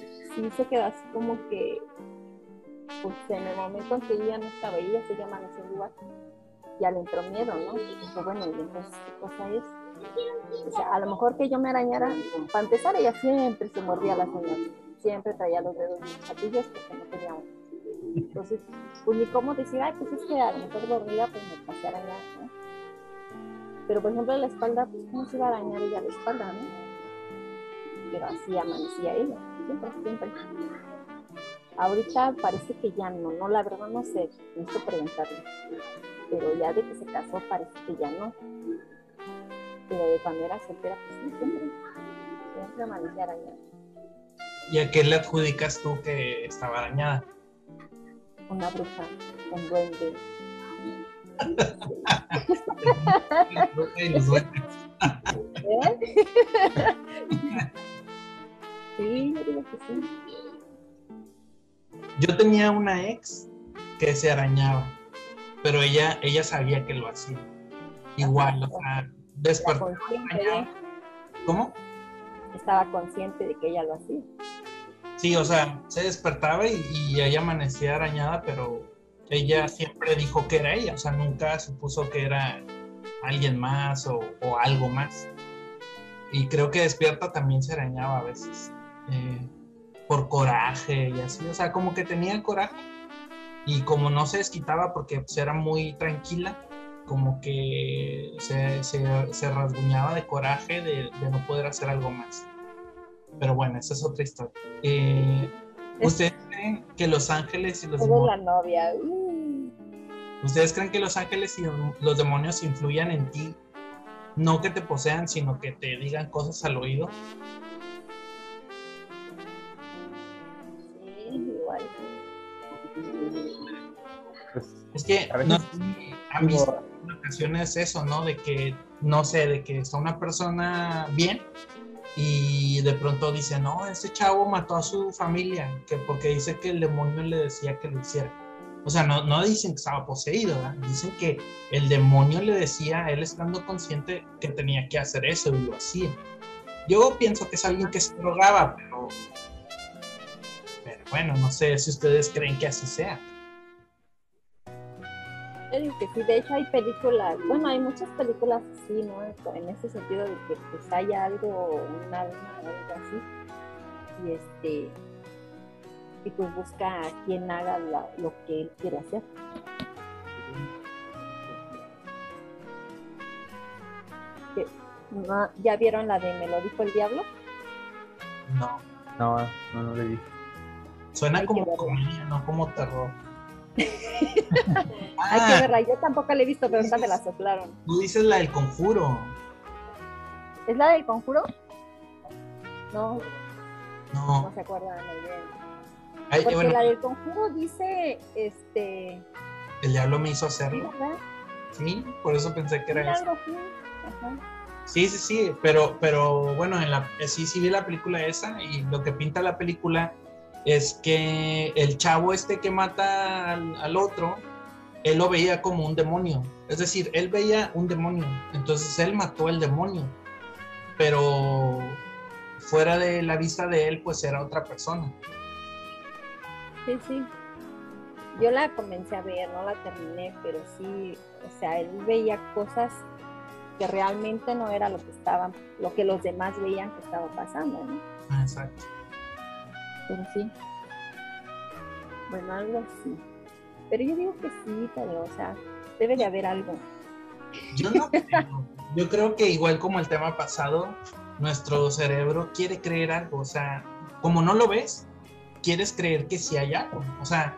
se quedó así como que, pues en el momento en que ya no estaba, ella seguía amaneciendo igual. Ya le entró miedo, ¿no? Dijo, bueno, ¿y entonces qué cosa es? O sea, a lo mejor que yo me arañara, para empezar, ella siempre se mordía las uñas siempre traía los dedos bien chatillos porque no tenía uñas. Entonces, pues ni cómo decir, ay, pues es que a lo mejor dormida pues me pasé a arañar, ¿no? Pero por ejemplo, la espalda, pues cómo se iba a arañar ella la espalda, ¿no? Pero así amanecía ella, siempre, siempre. Ahorita parece que ya no, no, la verdad no sé, necesito preguntarle. Pero ya de que se casó parece que ya no. Pero de cuando era soltera, pues sí, siempre, siempre amanecía arañada.
¿Y a qué le adjudicas tú que estaba arañada?
una bruja, un duende. *laughs* *laughs* ¿Eh? *laughs* sí, yo digo que sí.
Yo tenía una ex que se arañaba, pero ella, ella sabía que lo hacía. Igual, o sea, despertaba.
de-
¿Cómo?
estaba consciente de que ella lo hacía.
Sí, o sea, se despertaba y, y ella amanecía arañada, pero ella siempre dijo que era ella, o sea, nunca supuso que era alguien más o, o algo más. Y creo que despierta también se arañaba a veces, eh, por coraje y así, o sea, como que tenía coraje y como no se desquitaba porque pues, era muy tranquila, como que se, se, se rasguñaba de coraje de, de no poder hacer algo más. Pero bueno, esa es otra historia. Eh, ¿Ustedes creen que los ángeles y los
Todo la
demonios,
novia. uh,
¿ustedes creen que los ángeles y los demonios influyan en ti? No que te posean, sino que te digan cosas al oído.
sí, igual.
Pues,
Es que
A veces
no
digo,
visto en ocasiones eso, ¿no? De que, no sé, de que está una persona bien y de pronto dice, no, ese chavo mató a su familia, que porque dice que el demonio le decía que lo hiciera. O sea, no, dicen que estaba poseído, ¿verdad? Dicen que el demonio le decía, él estando consciente, que tenía que hacer eso y lo hacía. Yo pienso que es alguien que se drogaba, pero, bueno, no sé si ustedes creen que así sea.
Que sí, de hecho hay películas, bueno, hay muchas películas así, ¿no? En ese sentido de que pues hay algo, un alma, algo así. Y este, y pues busca a quien haga la- lo que él quiere hacer. ¿Ya vieron la de Me lo dijo el diablo?
No.
no, no, no le dije.
Suena
Hay
como comedia, no como terror. *laughs*
Hay
Ah,
que verla, yo tampoco la he visto, pero esta me la soplaron.
tú dices la del conjuro.
¿Es la del conjuro? No, no
No.
se acuerdan muy bien.
Ay,
Porque
bueno,
la del conjuro dice, este,
el diablo me hizo hacerlo.
¿verdad?
Sí, por eso pensé que era eso. Sí, sí, sí, pero, pero bueno, en la, eh, sí, sí vi la película esa y lo que pinta la película es que el chavo este que mata al, al otro, él lo veía como un demonio. Es decir, él veía un demonio, entonces él mató al demonio, pero fuera de la vista de él, pues era otra persona.
Sí, sí. yo la comencé a ver, no la terminé, pero sí, o sea, él veía cosas que realmente no era lo que estaban, lo que los demás veían que estaba pasando, ¿no?
Ah, Exacto.
Pero sí. Bueno, algo así. Pero yo digo que sí, pero, o sea, debe de haber algo.
Yo no *laughs* creo. Yo creo que igual como el tema pasado, nuestro cerebro quiere creer algo. O sea, como no lo ves, quieres creer que sí hay algo. O sea,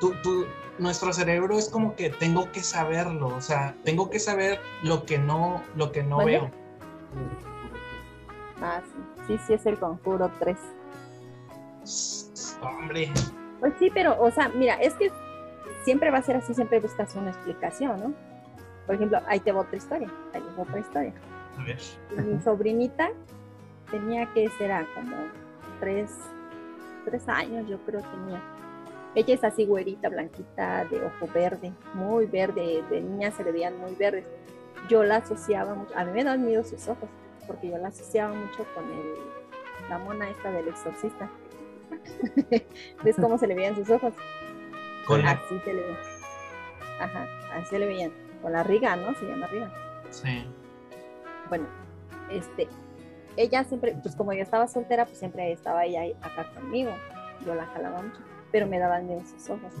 tú, tú, nuestro cerebro es como que tengo que saberlo. O sea, tengo que saber lo que no, lo que no veo.
Ah, sí, sí, sí es el conjuro 3.
Hombre,
Pues sí, pero, o sea, mira, es que siempre va a ser así, siempre buscas una explicación, ¿no? Por ejemplo, ahí te va otra historia, ahí te va otra historia.
a ver.
Mi sobrinita tenía que será como tres, tres años, yo creo tenía. Ella es así güerita, blanquita, de ojo verde, muy verde, de niña se le veían muy verdes. Yo la asociaba mucho, a mí me dan miedo sus ojos, porque yo la asociaba mucho con el, la mona esta del exorcista. *laughs* ¿Ves cómo se le veían sus ojos?
Con la-
Así se le veían. Ajá, así se le veían. Con la riga, ¿no? Se llama riga.
Sí.
bueno, este, ella siempre, pues como yo estaba soltera, pues siempre estaba ella acá conmigo. Yo la jalaba mucho, pero me daban miedo sus ojos.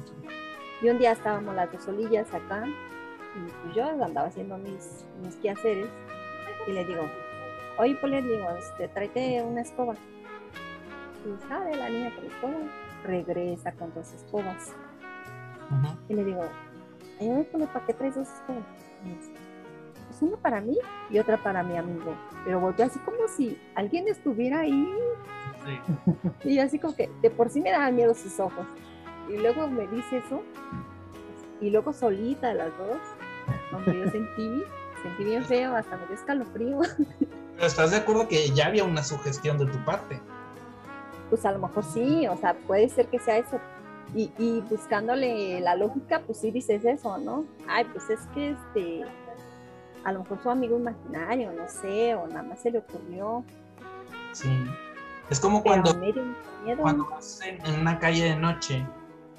Y un día estábamos las dos solillas acá, y pues yo andaba haciendo mis, mis quehaceres, y le digo, oye, Polet, le digo, este, tráete una escoba. Y sale la niña la escoba, regresa con dos escobas.
Ujú.
Y le digo, ay, Polet, ¿para qué traes dos escobas? Pues una para mí y otra para mi amigo. Pero volteó así como si alguien estuviera ahí
Sí.
y así como que de por sí me daban miedo sus ojos. Y luego me dice eso y luego solita las dos, donde yo sentí, sentí bien feo, hasta me dio escalofrío.
Pero estás de acuerdo que ya había una sugestión de tu parte.
Pues a lo mejor sí, o sea, puede ser que sea eso. Y, y buscándole la lógica, pues sí dices eso, ¿no? Ay, pues es que este, a lo mejor su amigo imaginario, no sé, o nada más se le ocurrió.
Sí. Es como
Pero
cuando, cuando vas en, en una calle de noche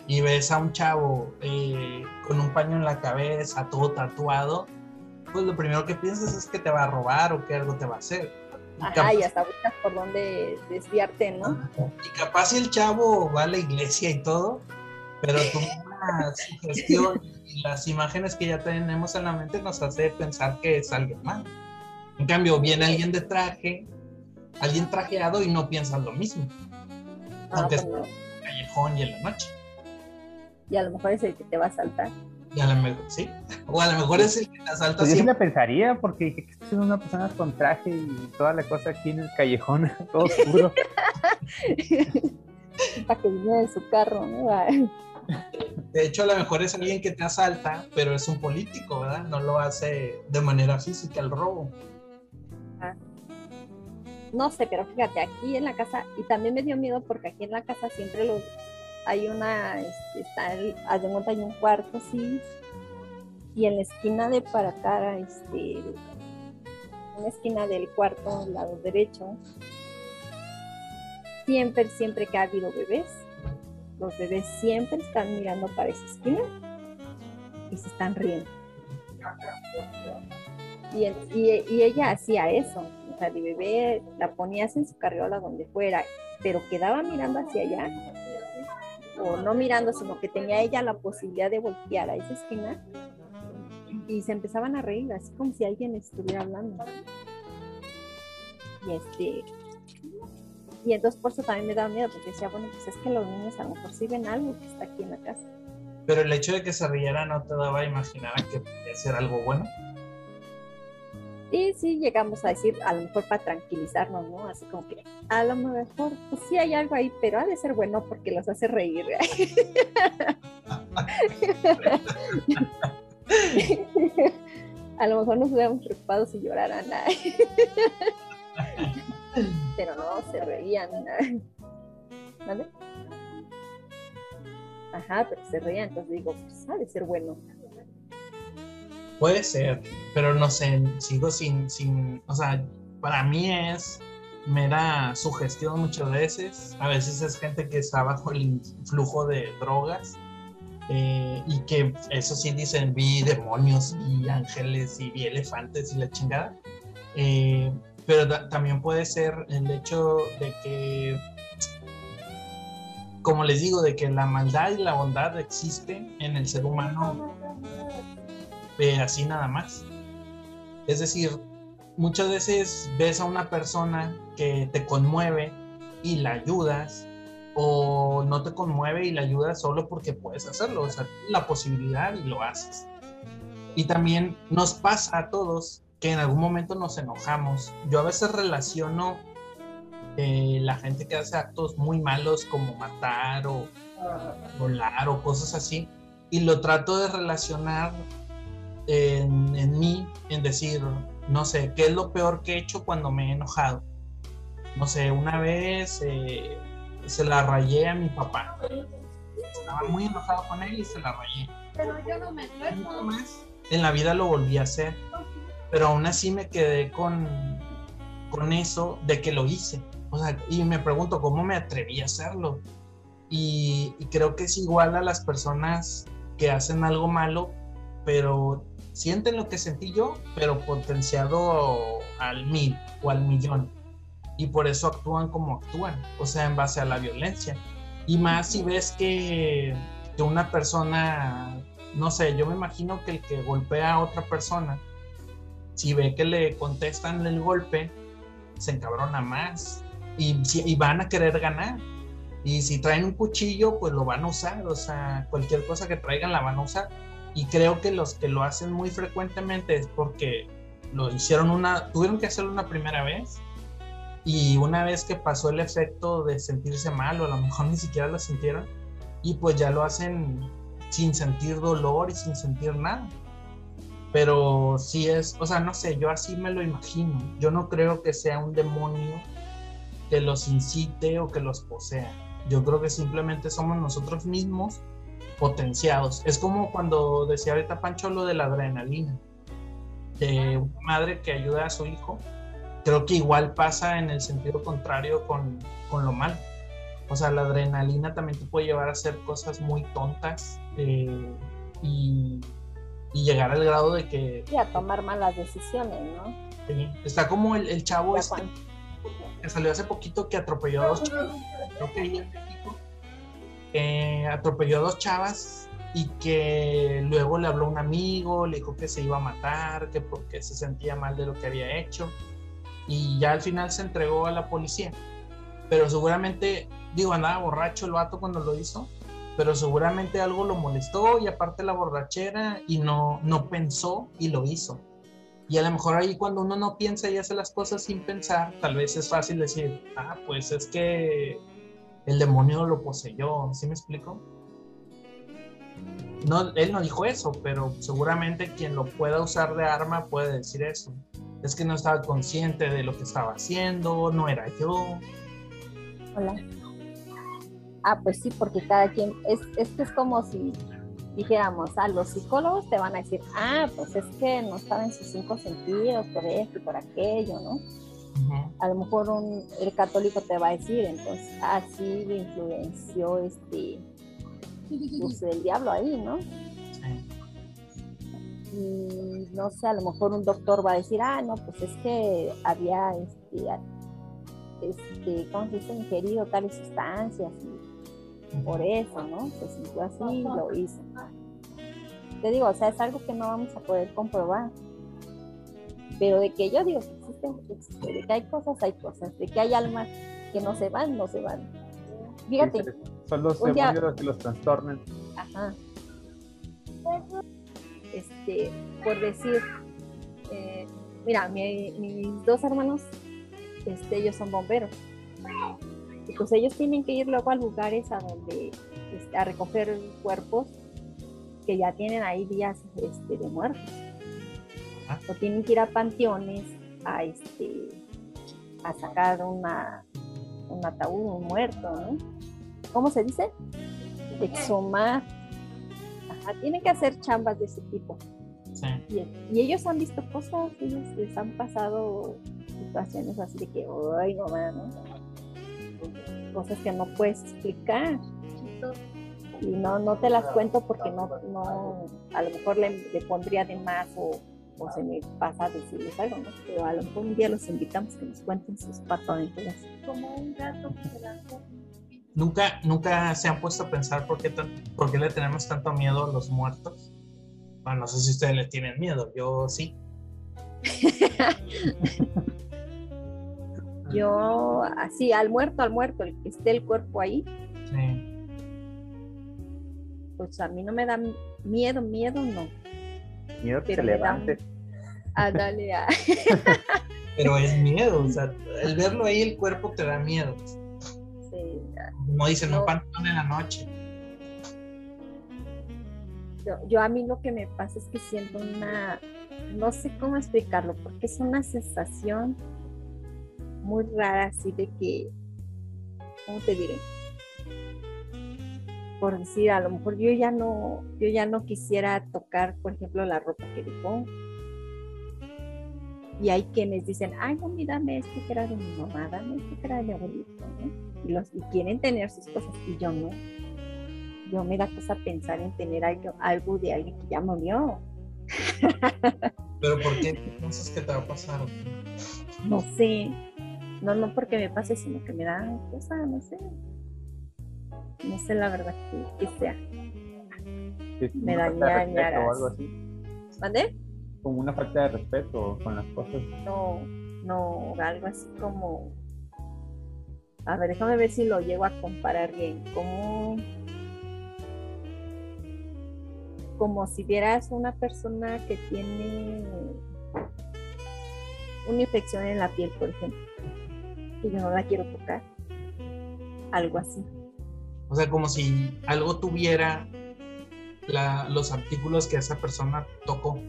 y ves a un chavo eh, con un paño en la cabeza, todo tatuado, pues lo primero que piensas es que te va a robar o que algo te va a hacer. Y
Ajá,
capaz,
y hasta buscas por dónde desviarte, ¿no?
y capaz el chavo va a la iglesia y todo, pero *laughs* tu misma sugestión y las imágenes que ya tenemos en la mente nos hace pensar que es alguien más. En cambio, viene alguien de traje, alguien trajeado y no piensas lo mismo.
Ah,
Aunque
no.
en el callejón y en la noche.
Y a lo mejor es el que te va a saltar.
Y a lo mejor, sí. O a lo mejor es el que te asalta
Pues yo sí la pensaría, porque dije que estoy una persona con traje y toda la cosa aquí en el callejón, *laughs* todo oscuro. *laughs*
para que viniera en su carro, ¿no? Ah,
De hecho, a lo mejor es alguien que te asalta, pero es un político, ¿verdad? No lo hace de manera física el robo.
No sé, pero fíjate, aquí en la casa, y también me dio miedo porque aquí en la casa siempre los hay una, este, está el, de hay un cuarto así, y en la esquina de para acá, este, en la esquina del cuarto, al lado derecho, siempre, siempre que ha habido bebés, los bebés siempre están mirando para esa esquina y se están riendo. Y, ella hacía eso, o sea, de bebé la ponías en su carriola donde fuera, pero quedaba mirando hacia allá, o no mirando, sino que tenía ella la posibilidad de voltear a esa esquina y se empezaban a reír, así como si alguien estuviera hablando. Y este, y entonces por eso también me daba miedo, porque decía, bueno, pues es que los niños a lo mejor sí ven algo que está aquí en la casa.
Pero el hecho de que se riera no te daba a imaginar que podía ser algo bueno.
Y sí llegamos a decir, a lo mejor para tranquilizarnos, ¿no? Así como que a lo mejor, pues sí hay algo ahí, pero ha de ser bueno porque los hace reír. *laughs* a lo mejor nos hubiéramos preocupado si lloraran. *laughs* pero no, se reían. *laughs* ¿Vale? Ajá, pero se reían, entonces digo, pues ha de ser bueno.
Puede ser, pero no sé, sigo sin, sin, o sea, para mí es mera sugestión muchas veces. A veces es gente que está bajo el influjo de drogas eh, y que eso sí dicen, vi demonios, vi ángeles y vi elefantes y la chingada. Eh, pero también puede ser el hecho de que, como les digo, de que la maldad y la bondad existen en el ser humano eh, así nada más. Es decir, muchas veces ves a una persona que te conmueve y la ayudas o no te conmueve y la ayudas solo porque puedes hacerlo, o sea, la posibilidad y lo haces. Y también nos pasa a todos que en algún momento nos enojamos. Yo a veces relaciono eh, la gente que hace actos muy malos como matar o volar o cosas así y lo trato de relacionar en, mí, en decir, no sé, ¿qué es lo peor que he hecho cuando me he enojado? No sé, una vez eh, se la rayé a mi papá. Estaba muy enojado con él y se la rayé. Pero yo no me En la vida lo volví a hacer pero aún así me quedé con, con eso de que lo hice. O sea, y me pregunto cómo me atreví a hacerlo. Y, creo que es igual a las personas que hacen algo malo, pero sienten lo que sentí yo, pero potenciado al mil o al millón. Y por eso actúan como actúan, o sea, en base a la violencia. Y más si ves que, que una persona, no sé, yo me imagino que el que golpea a otra persona si ve que le contestan el golpe, se encabrona más y, y, van a querer ganar. Y si traen un cuchillo, pues lo van a usar, o sea, cualquier cosa que traigan la van a usar. Y creo que los que lo hacen muy frecuentemente es porque lo hicieron una, tuvieron que hacerlo una primera vez y una vez que pasó el efecto de sentirse mal o a lo mejor ni siquiera lo sintieron y pues ya lo hacen sin sentir dolor y sin sentir nada pero sí es, o sea, no sé, yo así me lo imagino. Yo no creo que sea un demonio que los incite o que los posea. Yo creo que simplemente somos nosotros mismos potenciados. Es como cuando decía ahorita Pancho lo de la adrenalina, de una madre que ayuda a su hijo. Creo que igual pasa en el sentido contrario con, con lo malo. O sea, la adrenalina también te puede llevar a hacer cosas muy tontas eh, y y llegar al grado de que...
Y a tomar malas decisiones, ¿no?
Sí. Está como el, el chavo este que salió hace poquito que atropelló a dos chavas, creo que en México, eh, atropelló a dos chavas y que luego le habló a un amigo, le dijo que se iba a matar, que porque se sentía mal de lo que había hecho y ya al final se entregó a la policía. Pero seguramente, digo, andaba borracho el vato cuando lo hizo pero seguramente algo lo molestó y aparte la borrachera y no, no pensó y lo hizo. Y a lo mejor ahí cuando uno no piensa y hace las cosas sin pensar, tal vez es fácil decir, ah, pues es que el demonio lo poseyó, ¿sí me explico? No, él no dijo eso, pero seguramente quien lo pueda usar de arma puede decir eso. Es que no estaba consciente de lo que estaba haciendo, no era yo.
Hola. Ah, pues sí, porque cada quien, es, es que es como si dijéramos, a ah, los psicólogos te van a decir, ah, pues es que no saben sus cinco sentidos, por esto y por aquello, ¿no? A lo mejor un, el católico te va a decir, entonces, así ah, influenció este, pues el diablo ahí, ¿no? Y no sé, a lo mejor un doctor va a decir, ah, no, pues es que había, este, este ¿cómo se dice? Ingerido tales sustancias y por eso, ¿no? Se sintió así y lo hizo. Te digo, o sea, es algo que no vamos a poder comprobar. Pero de que yo digo que existen, existe. De que hay cosas, hay cosas. De que hay almas que no se van, no se van. Fíjate.
Son los demonios que los trastornan.
Ajá. Este, por decir, eh, mira, mis dos hermanos, este, ellos son bomberos pues ellos tienen que ir luego a lugares a donde este, a recoger cuerpos que ya tienen ahí días este, de muertos. Ah. O tienen que ir a panteones a este a sacar una, un ataúd, un muerto, ¿no? ¿Cómo se dice? Exhumar. Ajá, tienen que hacer chambas de ese tipo. Y, y, ellos han visto cosas, ellos les han pasado situaciones así de que, ay, no, no, cosas que no puedes explicar. y no, no te las cuento porque no, no a lo mejor le, le pondría de más o, o se me pasa a decirles algo, ¿no? Pero a lo mejor un día los invitamos que nos cuenten sus patoaventuras.
Como un gato que se lanzó.
¿Nunca, nunca se han puesto a pensar por qué, tan- por qué le tenemos tanto miedo a los muertos? Bueno, no sé si ustedes le tienen miedo, yo sí. *laughs*
Yo, así, al muerto, al muerto, el que esté el cuerpo ahí,
Sí.
pues a mí no me da miedo, miedo no.
Miedo que
Pero
se levante.
A darle *laughs* a...
Pero es miedo, o sea, el verlo ahí, el cuerpo te da miedo.
sí,
Como dicen,
No.
un panteón en la noche.
yo, yo a mí lo que me pasa es que siento una, no sé cómo explicarlo, porque es una sensación muy rara, así de que, ¿cómo te diré? Por decir, a lo mejor yo ya no, yo ya no quisiera tocar, por ejemplo, la ropa que dejó. Y hay quienes dicen, ay, no, dame esto que era de mi mamá, dame esto que era de mi abuelito, ¿no? Y, los, y quieren tener sus cosas, y yo no yo me da cosa pensar en tener algo, algo de alguien que ya murió.
Pero ¿por qué piensas que te va a pasar?
No sé. No, no porque me pase, sino que me da cosa, no sé. No sé la verdad que, que sea. Me da
falta de respeto
ñañaras.
o algo así.
¿Mande?
Como una falta de respeto con las cosas.
No, no, algo así como. A ver, déjame ver si lo llego a comparar bien. Como. Como si vieras una persona que tiene una infección en la piel, por ejemplo, que yo no la quiero tocar. Algo así.
O sea, como si algo tuviera la- los artículos que esa persona tocó.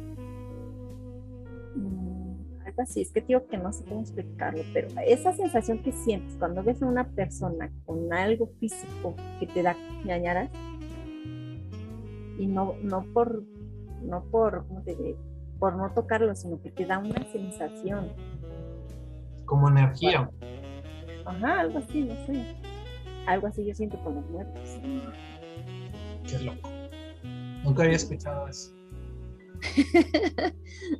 Mm, algo así, es que digo que no sé cómo explicarlo, pero esa sensación que sientes cuando ves a una persona con algo físico que te da ñañaras, y no, no por, no por, ¿cómo te diré? por no tocarlo, sino que te da una sensación.
Como energía.
Ajá, algo así, no sé. Algo así yo siento con los muertos.
Qué loco. Nunca había escuchado eso. *laughs*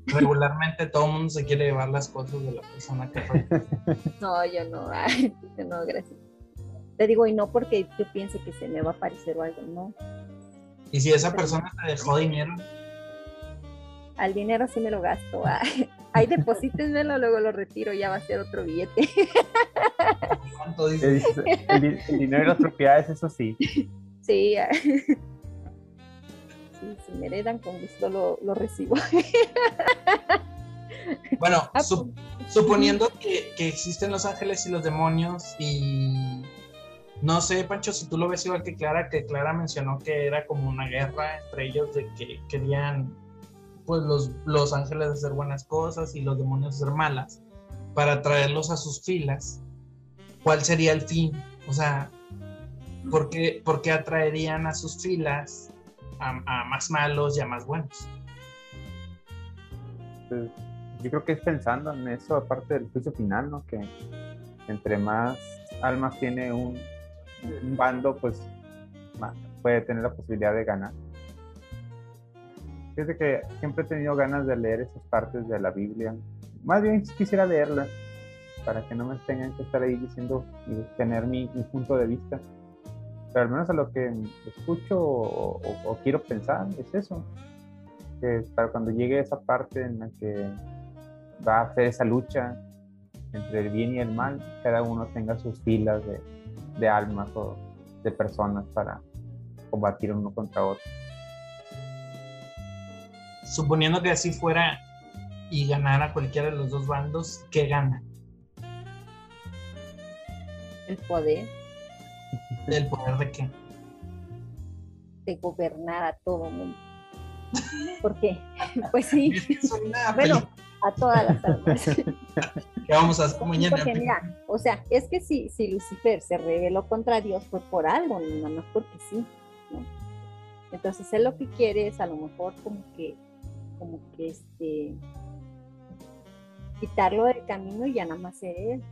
Regularmente todo el mundo se quiere llevar las cosas de la persona que fue. *laughs*
No, yo no, ay, yo no, gracias. Te digo, y no porque yo piense que se me va a aparecer o algo, no.
Y si esa persona te dejó dinero,
al dinero sí me lo gasto. Ay, Ahí deposítenmelo, luego lo retiro, ya va a ser otro billete.
¿cuánto dices,
El, di- el dinero y las propiedades, eso sí.
Sí, sí, si me heredan, con gusto lo, lo recibo.
Bueno,
Ah,
sup- suponiendo que, que existen los ángeles y los demonios y no sé, Pancho, si tú lo ves igual que Clara, que Clara mencionó que era como una guerra entre ellos de que querían pues los, los ángeles hacer buenas cosas y los demonios hacer malas para traerlos a sus filas. ¿Cuál sería el fin? O sea, ¿por qué, atraerían a sus filas a, a más malos y a más buenos?
Pues, yo creo que es pensando en eso, aparte del juicio final, ¿no? Que entre más almas tiene un, un bando, pues más puede tener la posibilidad de ganar. Fíjate que siempre he tenido ganas de leer esas partes de la Biblia. Más bien quisiera leerlas para que no me tengan que estar ahí diciendo y tener mi, punto de vista. Pero al menos a lo que escucho o, quiero pensar es eso. Que para cuando llegue esa parte en la que va a hacer esa lucha entre el bien y el mal, cada uno tenga sus filas de almas o de personas para combatir uno contra otro.
Suponiendo que así fuera y ganara cualquiera de los dos bandos, ¿qué gana?
El poder
¿El poder de qué?
de gobernar a todo mundo. ¿Por qué? *laughs* Pues sí, *laughs* Bueno, a todas las almas. *laughs*
que vamos a hacer mañana.
Porque mira, o sea, es que si, si Lucifer se rebeló contra Dios fue por algo, no nada más porque sí, ¿no? Entonces él lo que quiere es a lo mejor como que, como que este, quitarlo del camino y ya nada más ser él.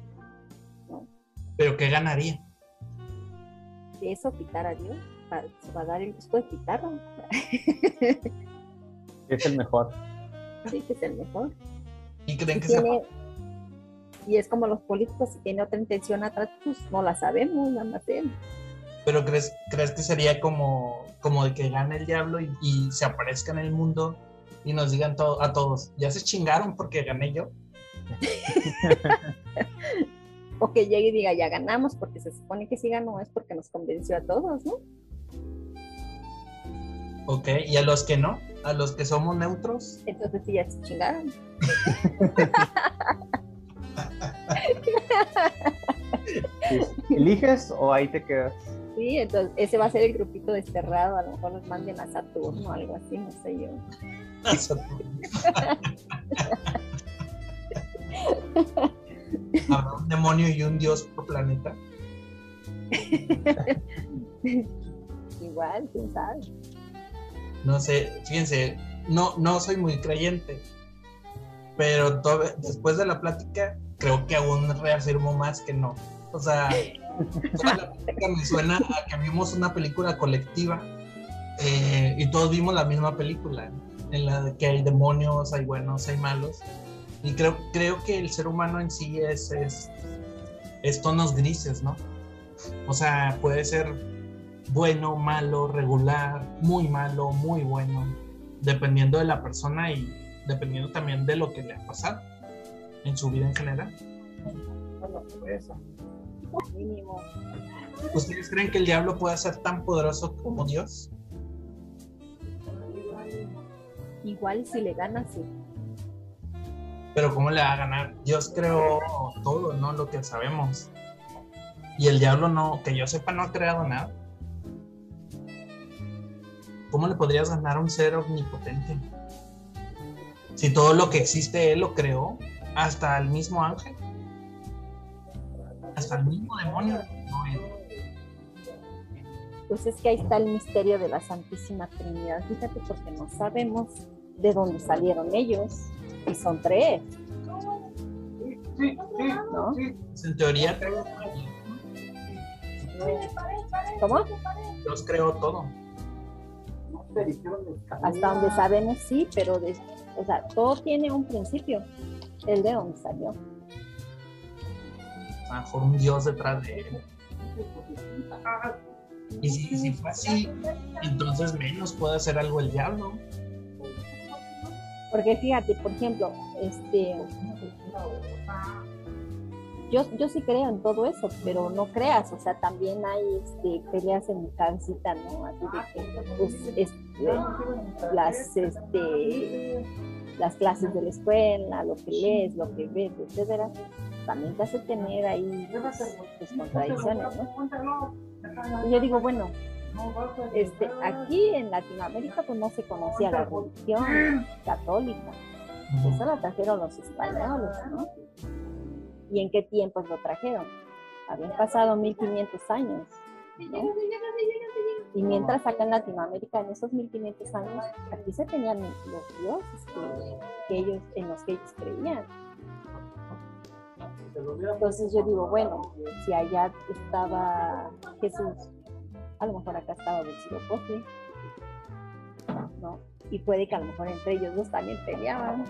Pero ¿qué ganaría?
De eso quitar a Dios. va, se va a dar el gusto de quitarlo.
Es el mejor.
Sí, que es el mejor.
¿Y creen que
tiene- y es como los políticos, si tiene otra intención atrás, pues no la sabemos, nada más él.
Pero crees, crees que sería como, como de que gane el diablo y, y se aparezca en el mundo y nos digan to- a todos, ya se chingaron porque gané yo. *laughs*
O que llegue y diga, ya ganamos, porque se supone que si ganó es porque nos convenció a todos, ¿no?
Ok, y a los que no, a los que somos neutros,
Entonces sí, ya se chingaron. *laughs* *laughs*
¿Eliges o ahí te quedas?
Sí, entonces ese va a ser el grupito desterrado, a lo mejor los manden a Saturno o algo así, no sé yo.
habrá un demonio y un dios por planeta.
Igual, quién sabe.
No sé, fíjense, no, no soy muy creyente, pero después de la plática creo que aún reafirmo más que no. O sea, la me suena a que vimos una película colectiva eh, y todos vimos la misma película, en la que hay demonios, hay buenos, hay malos. Y creo, creo que el ser humano en sí es, es, es tonos grises, ¿no? O sea, puede ser bueno, malo, regular, muy malo, muy bueno, dependiendo de la persona y dependiendo también de lo que le ha pasado en su vida en general.
Mínimo.
¿Ustedes creen que el diablo puede ser tan poderoso como Dios?
Igual si le gana, sí.
Pero ¿cómo le va a ganar? Dios creó todo, ¿no? Lo que sabemos. Y el diablo no, que yo sepa, no ha creado nada. ¿Cómo le podrías ganar a un ser omnipotente? Si todo lo que existe él lo creó, hasta el mismo ángel, hasta el mismo demonio. No, él.
Pues es que ahí está el misterio de la Santísima Trinidad. Fíjate, porque no sabemos de dónde salieron ellos. Y son tres, ¿no?
Pues, en teoría,
¿Cómo?
Dios creó todo.
Hasta donde sabemos, sí, pero de- o sea, todo tiene un principio. El de dónde salió.
A lo mejor un Dios detrás de él. Y si, si fue así, entonces menos puede hacer algo el diablo.
Porque fíjate, por ejemplo, este. Yo, yo sí creo en todo eso, pero no creas, o sea, también hay este, peleas en mi cabecita, ¿no? Así de que, pues, este, las, este, las clases de la escuela, lo que lees, lo que ves, etcétera, también te hace tener ahí pues, pues, contradicciones, ¿no? Y yo digo, bueno, este, aquí en Latinoamérica pues no se conocía la religión católica, eso lo trajeron los españoles, ¿no? ¿Y en qué tiempos lo trajeron? Habían pasado 1500 años, ¿no? Y mientras acá en Latinoamérica, en esos 1500 años, aquí se tenían los dioses que, que ellos, en los que ellos creían. Entonces yo digo, bueno, si allá estaba Jesús, a lo mejor acá estaba Huitzilopochtli, ¿no? Y puede que a lo mejor entre ellos dos también peleaban.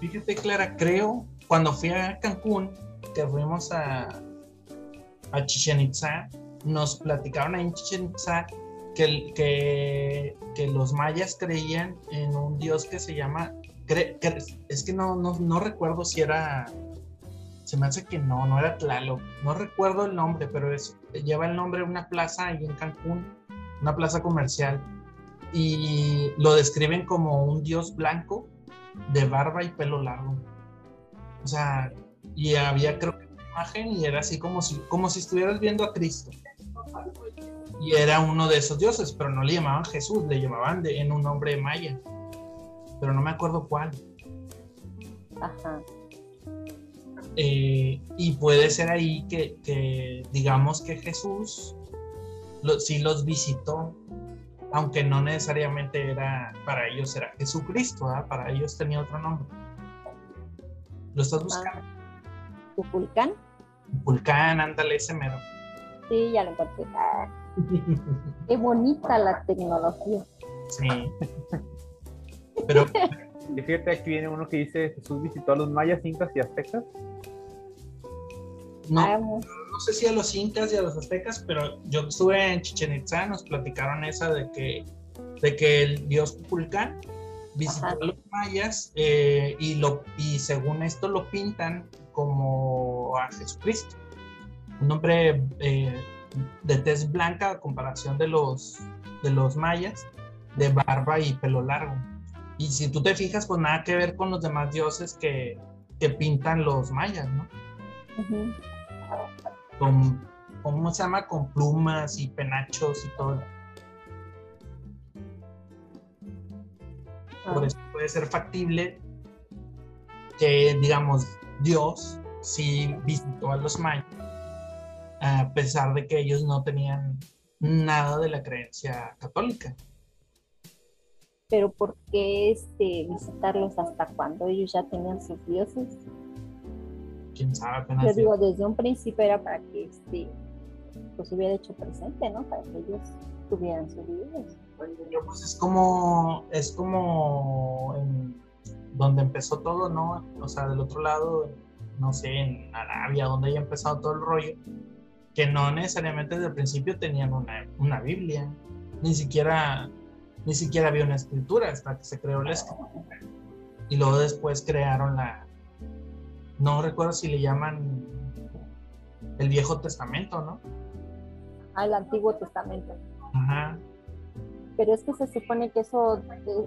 Fíjate, Clara, creo, cuando fui a Cancún, que fuimos a, a Chichen Itza, nos platicaron ahí en Chichen Itza que, el- que, que los mayas creían en un dios que se llama, cre- cre- es que no, no, no recuerdo si era, se me hace que no, no era Tlaloc, no recuerdo el nombre, pero es, lleva el nombre de una plaza ahí en Cancún, una plaza comercial, y lo describen como un dios blanco de barba y pelo largo. O sea, y había creo que una imagen y era así como si, como si estuvieras viendo a Cristo. Y era uno de esos dioses, pero no le llamaban Jesús, le llamaban de, en un nombre maya. Pero no me acuerdo cuál.
Ajá.
Eh, y puede ser ahí que, que digamos que Jesús lo- sí los visitó, aunque no necesariamente era, para ellos era Jesucristo, ¿verdad? para ellos tenía otro nombre. ¿Lo estás buscando?
Cuculcán,
Vulcán, ándale, ese mero.
Sí, ya lo encontré. Ah, *laughs* qué bonita la tecnología.
Sí. Pero
fíjate, aquí viene uno que dice Jesús visitó a los mayas, incas y aztecas.
No,
Vamos.
no sé si a los incas y a los aztecas, pero yo estuve en Chichen Itza, nos platicaron esa de que, de que el dios Kukulcán visitó
Ajá.
a los mayas eh, y, lo, y según esto lo pintan como a Jesucristo. Un hombre eh, de tez blanca a comparación de los, de los mayas, de barba y pelo largo. Y si tú te fijas, pues nada que ver con los demás dioses que, que pintan los mayas, ¿no? Con, ¿cómo se llama? Con plumas y penachos y todo. Por
Ah,
eso puede ser factible que, digamos, Dios sí visitó a los mayas, a pesar de que ellos no tenían nada de la creencia católica.
Pero ¿por qué este, visitarlos hasta cuando ellos ya tenían sus dioses?
Quién sabe, apenas.
Yo digo, desde un principio era para que este, pues hubiera hecho presente, ¿no? Para que ellos tuvieran sus.
Pero, pues es como, es como en donde empezó todo, ¿no? O sea, del otro lado, no sé, en Arabia, donde haya empezado todo el rollo, que no necesariamente desde el principio tenían una, una Biblia, ni siquiera, ni siquiera había una escritura hasta que se creó la escritura. Y luego después crearon la, no recuerdo si le llaman el Viejo Testamento, ¿no?
Al Antiguo Testamento.
Ajá.
Pero es que se supone que eso eh,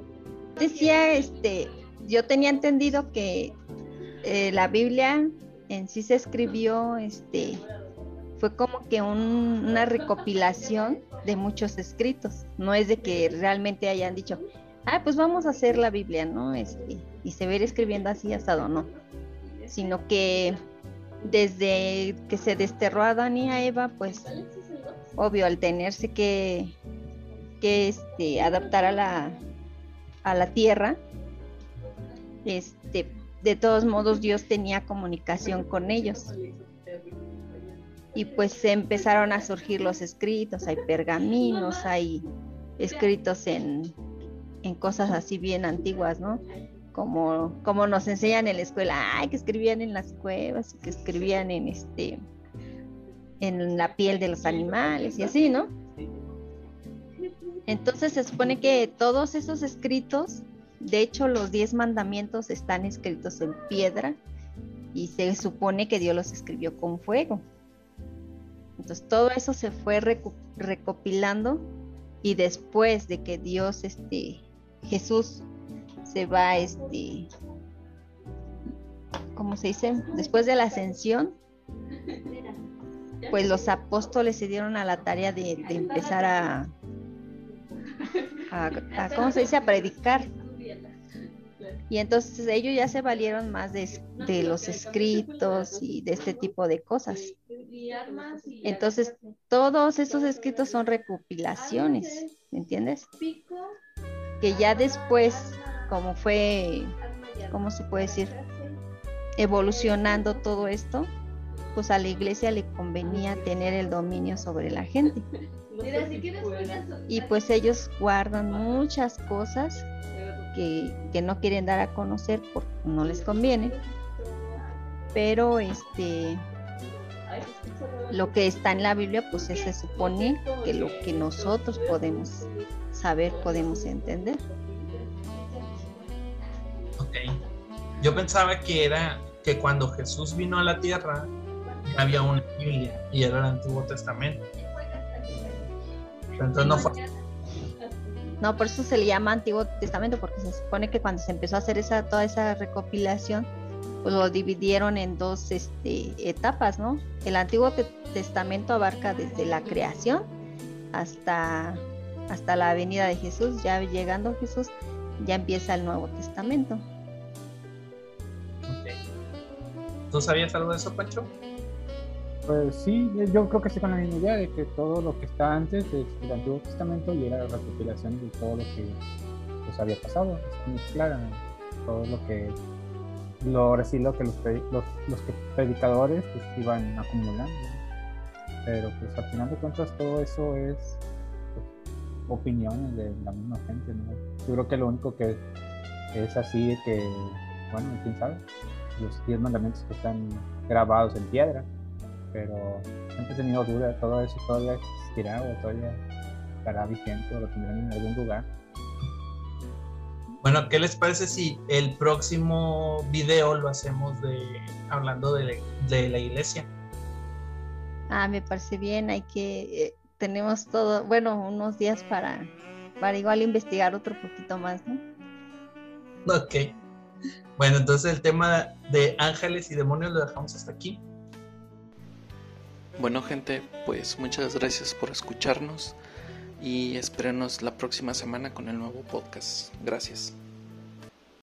decía, este, yo tenía entendido que eh, la Biblia en sí se escribió, este, fue como que un- una recopilación de muchos escritos. No es de que realmente hayan dicho, ah, pues vamos a hacer la Biblia, ¿no? Este, y se ir escribiendo así asado, no. Sino que desde que se desterró a Adán y a Eva, pues obvio, al tenerse que, que este, adaptar a la, a la tierra, este, de todos modos Dios tenía comunicación con ellos. Y pues empezaron a surgir los escritos, hay pergaminos, hay escritos en, en cosas así bien antiguas, ¿no? Como, como nos enseñan en la escuela, ay, que escribían en las cuevas, que escribían en este en la piel de los animales y así, ¿no? Entonces se supone que todos esos escritos, de hecho los diez mandamientos están escritos en piedra y se supone que Dios los escribió con fuego. Entonces todo eso se fue recopilando y después de que Dios, este, Jesús se va, este, ¿cómo se dice? Después de la ascensión, pues los apóstoles se dieron a la tarea de, empezar a, a, a, ¿cómo se dice? A predicar. Y entonces ellos ya se valieron más de, de los escritos y de este tipo de cosas. Entonces, todos esos escritos son recopilaciones, ¿me entiendes? Que ya después, como fue, ¿cómo se puede decir? Evolucionando todo esto, pues a la iglesia le convenía tener el dominio sobre la gente. Y pues ellos guardan muchas cosas que, que no quieren dar a conocer porque no les conviene. Pero este lo que está en la Biblia, pues se supone que lo que nosotros podemos saber, podemos entender.
Yo pensaba que era que cuando Jesús vino a la tierra había una Biblia y era el Antiguo Testamento. Entonces no fue.
No, por eso se le llama Antiguo Testamento, porque se supone que cuando se empezó a hacer esa, toda esa recopilación, pues lo dividieron en dos este, etapas, ¿no? El Antiguo Te- Testamento abarca desde la creación hasta, hasta la venida de Jesús, ya llegando Jesús, ya empieza el Nuevo Testamento.
¿Tú sabías algo de eso, Pancho?
Pues sí, yo creo que estoy con la misma idea de que todo lo que está antes del del Antiguo Testamento y era la recopilación de todo lo que pues, había pasado. Es muy clara todo lo que lo, lo que los, los, los predicadores pues, iban acumulando. Pero pues al final de cuentas todo eso es pues, opiniones de la misma gente, ¿no? Yo creo que lo único que es así de que, bueno, quién sabe, los diez mandamientos que están grabados en piedra, pero siempre he tenido duda, todo eso todavía existirá o todavía estará vigente o lo tendrán en algún lugar.
Bueno, ¿qué les parece si el próximo video lo hacemos de hablando de, de la iglesia?
Ah, me parece bien, hay que, eh, tenemos todo, bueno, unos días para, para igual investigar otro poquito más, ¿no?
Ok. Bueno, entonces el tema de ángeles y demonios lo dejamos hasta aquí.
Bueno gente, pues muchas gracias por escucharnos y espérenos la próxima semana con el nuevo podcast. Gracias.